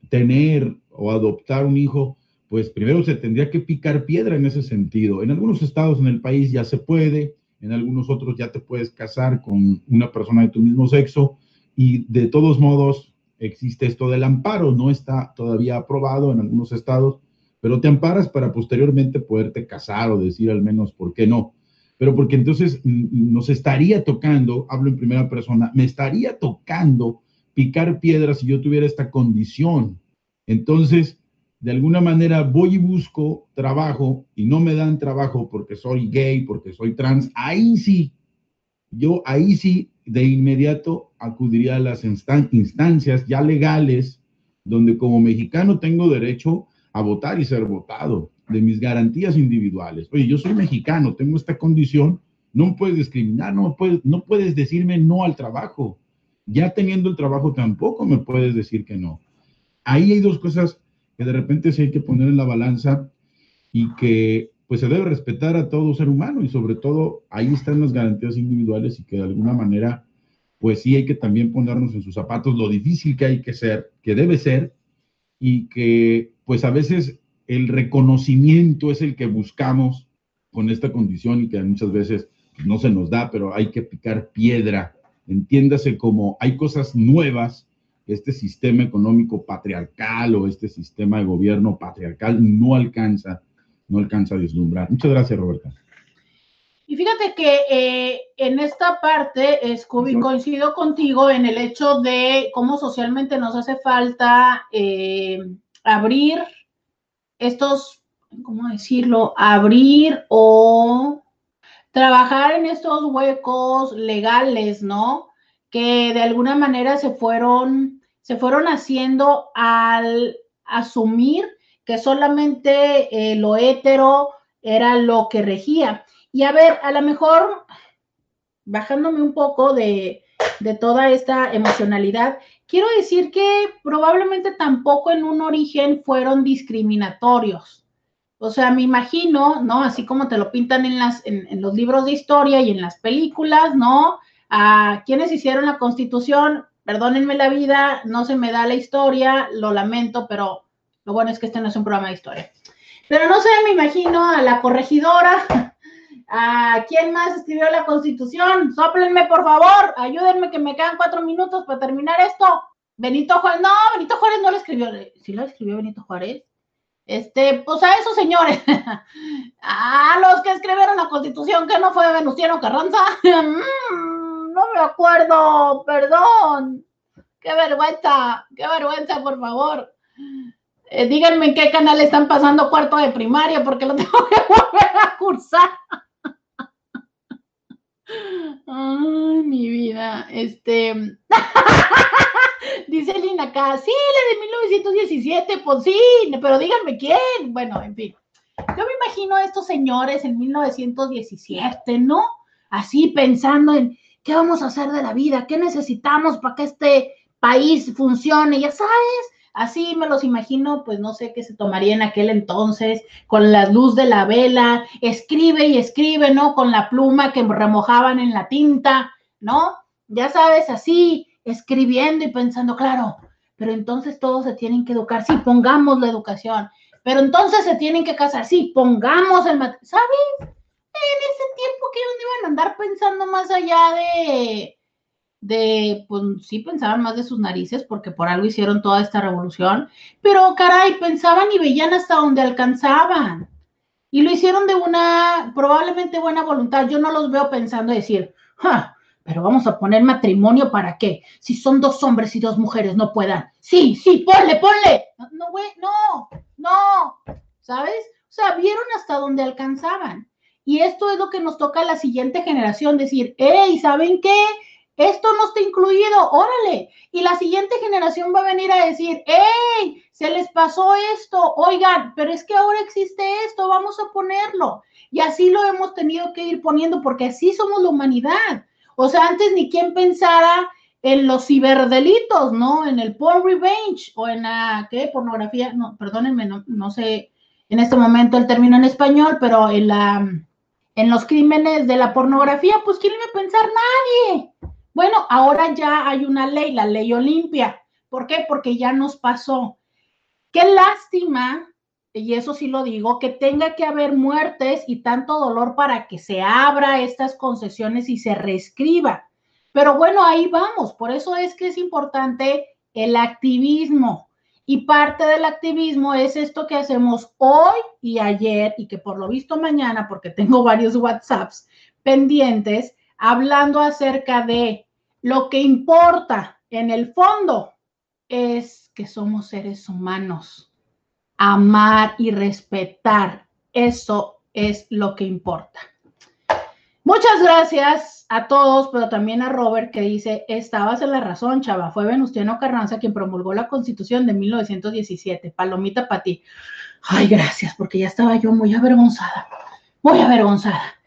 tener o adoptar un hijo, pues primero se tendría que picar piedra en ese sentido. En algunos estados en el país ya se puede, en algunos otros ya te puedes casar con una persona de tu mismo sexo y de todos modos existe esto del amparo, no está todavía aprobado en algunos estados, pero te amparas para posteriormente poderte casar o decir al menos por qué no. Pero porque entonces nos estaría tocando, hablo en primera persona, me estaría tocando picar piedras si yo tuviera esta condición. Entonces, de alguna manera voy y busco trabajo y no me dan trabajo porque soy gay, porque soy trans, ahí sí, yo ahí sí de inmediato acudiría a las instancias ya legales donde como mexicano tengo derecho a votar y ser votado, de mis garantías individuales. Oye, yo soy mexicano, tengo esta condición, no puedes discriminar, no puedes, no puedes decirme no al trabajo. Ya teniendo el trabajo tampoco me puedes decir que no. Ahí hay dos cosas que de repente sí hay que poner en la balanza y que pues se debe respetar a todo ser humano y sobre todo ahí están las garantías individuales y que de alguna manera pues sí hay que también ponernos en sus zapatos lo difícil que hay que ser, que debe ser y que pues a veces el reconocimiento es el que buscamos con esta condición y que muchas veces no se nos da, pero hay que picar piedra. Entiéndase como hay cosas nuevas este sistema económico patriarcal o este sistema de gobierno patriarcal no alcanza, no alcanza a vislumbrar. Muchas gracias, Roberta. Y fíjate que eh, en esta parte, Scooby, coincido contigo en el hecho de cómo socialmente nos hace falta eh, abrir estos, ¿cómo decirlo? Abrir o trabajar en estos huecos legales, ¿no? Que de alguna manera se fueron se fueron haciendo al asumir que solamente eh, lo hétero era lo que regía. Y a ver, a lo mejor, bajándome un poco de, de toda esta emocionalidad, quiero decir que probablemente tampoco en un origen fueron discriminatorios. O sea, me imagino, ¿no? Así como te lo pintan en, las, en, los libros de historia y en las películas, ¿no? A quienes hicieron la constitución, Perdónenme la vida, no se me da la historia, lo lamento, pero lo bueno es que este no es un programa de historia. Pero no sé, me imagino a la corregidora, a quién más escribió la constitución. Sóplenme, por favor, ayúdenme que me quedan cuatro minutos para terminar esto. Benito Juárez, no, Benito Juárez no lo escribió. ¿Sí lo escribió Benito Juárez? Este, pues a esos señores, <laughs> a los que escribieron la constitución, que no fue Venustiano Carranza. <laughs> Mm no me acuerdo, perdón. Qué vergüenza, qué vergüenza, por favor. Eh, díganme en qué canal están pasando cuarto de primaria porque lo <laughs> tengo que volver a cursar. Ay, mi vida. Este. <laughs> Dice Lina acá, sí, la de 1917, pues sí, pero díganme quién. Bueno, en fin. Yo me imagino a estos señores en 1917, ¿no? Así pensando en, ¿Qué vamos a hacer de la vida? ¿Qué necesitamos para que este país funcione? Ya sabes, así me los imagino, pues no sé qué se tomaría en aquel entonces, con la luz de la vela, escribe y escribe, ¿no? Con la pluma que remojaban en la tinta, ¿no? Ya sabes, así, escribiendo y pensando, claro, pero entonces todos se tienen que educar, sí, pongamos la educación, pero entonces se tienen que casar, sí, pongamos el ¿sabes? en ese tiempo que ellos iban a andar pensando más allá de, de, pues sí pensaban más de sus narices porque por algo hicieron toda esta revolución, pero caray, pensaban y veían hasta donde alcanzaban. Y lo hicieron de una probablemente buena voluntad. Yo no los veo pensando decir, pero vamos a poner matrimonio para qué? Si son dos hombres y dos mujeres no puedan. Sí, sí, ponle, ponle. No, güey, no, no, ¿sabes? O sea, vieron hasta donde alcanzaban. Y esto es lo que nos toca a la siguiente generación, decir, hey, ¿saben qué? Esto no está incluido, órale. Y la siguiente generación va a venir a decir, hey, se les pasó esto, oigan, pero es que ahora existe esto, vamos a ponerlo. Y así lo hemos tenido que ir poniendo porque así somos la humanidad. O sea, antes ni quien pensara en los ciberdelitos, ¿no? En el porn revenge o en la, ¿qué? Pornografía, no, perdónenme, no, sé en este momento el término en español, pero en la en los crímenes de la pornografía, pues ¿quién iba a pensar? Nadie. Bueno, ahora ya hay una ley, la ley Olimpia. ¿Por qué? Porque ya nos pasó. Qué lástima, y eso sí lo digo, que tenga que haber muertes y tanto dolor para que se abra estas concesiones y se reescriba. Pero bueno, ahí vamos. Por eso es que es importante el activismo. Y parte del activismo es esto que hacemos hoy y ayer y que por lo visto mañana, porque tengo varios <laughs> WhatsApps, pendientes hablando acerca de lo que importa en el fondo es que somos seres humanos. Amar y respetar, eso es lo que importa. Muchas gracias a todos, pero también a Robert que dice, estabas en la razón, chava, fue Venustiano Carranza quien promulgó la constitución de 1917. Palomita para ti. Ay, gracias, porque ya estaba yo muy avergonzada, muy avergonzada.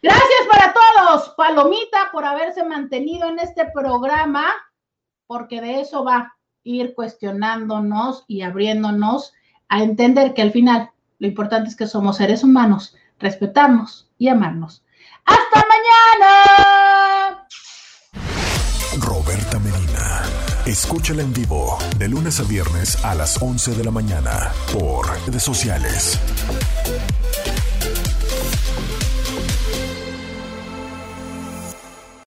Gracias para todos, Palomita, por haberse mantenido en este programa, porque de eso va ir cuestionándonos y abriéndonos a entender que al final lo importante es que somos seres humanos, respetarnos y amarnos. ¡Hasta mañana! Roberta Medina. Escúchala en vivo de lunes a viernes a las 11 de la mañana por redes sociales.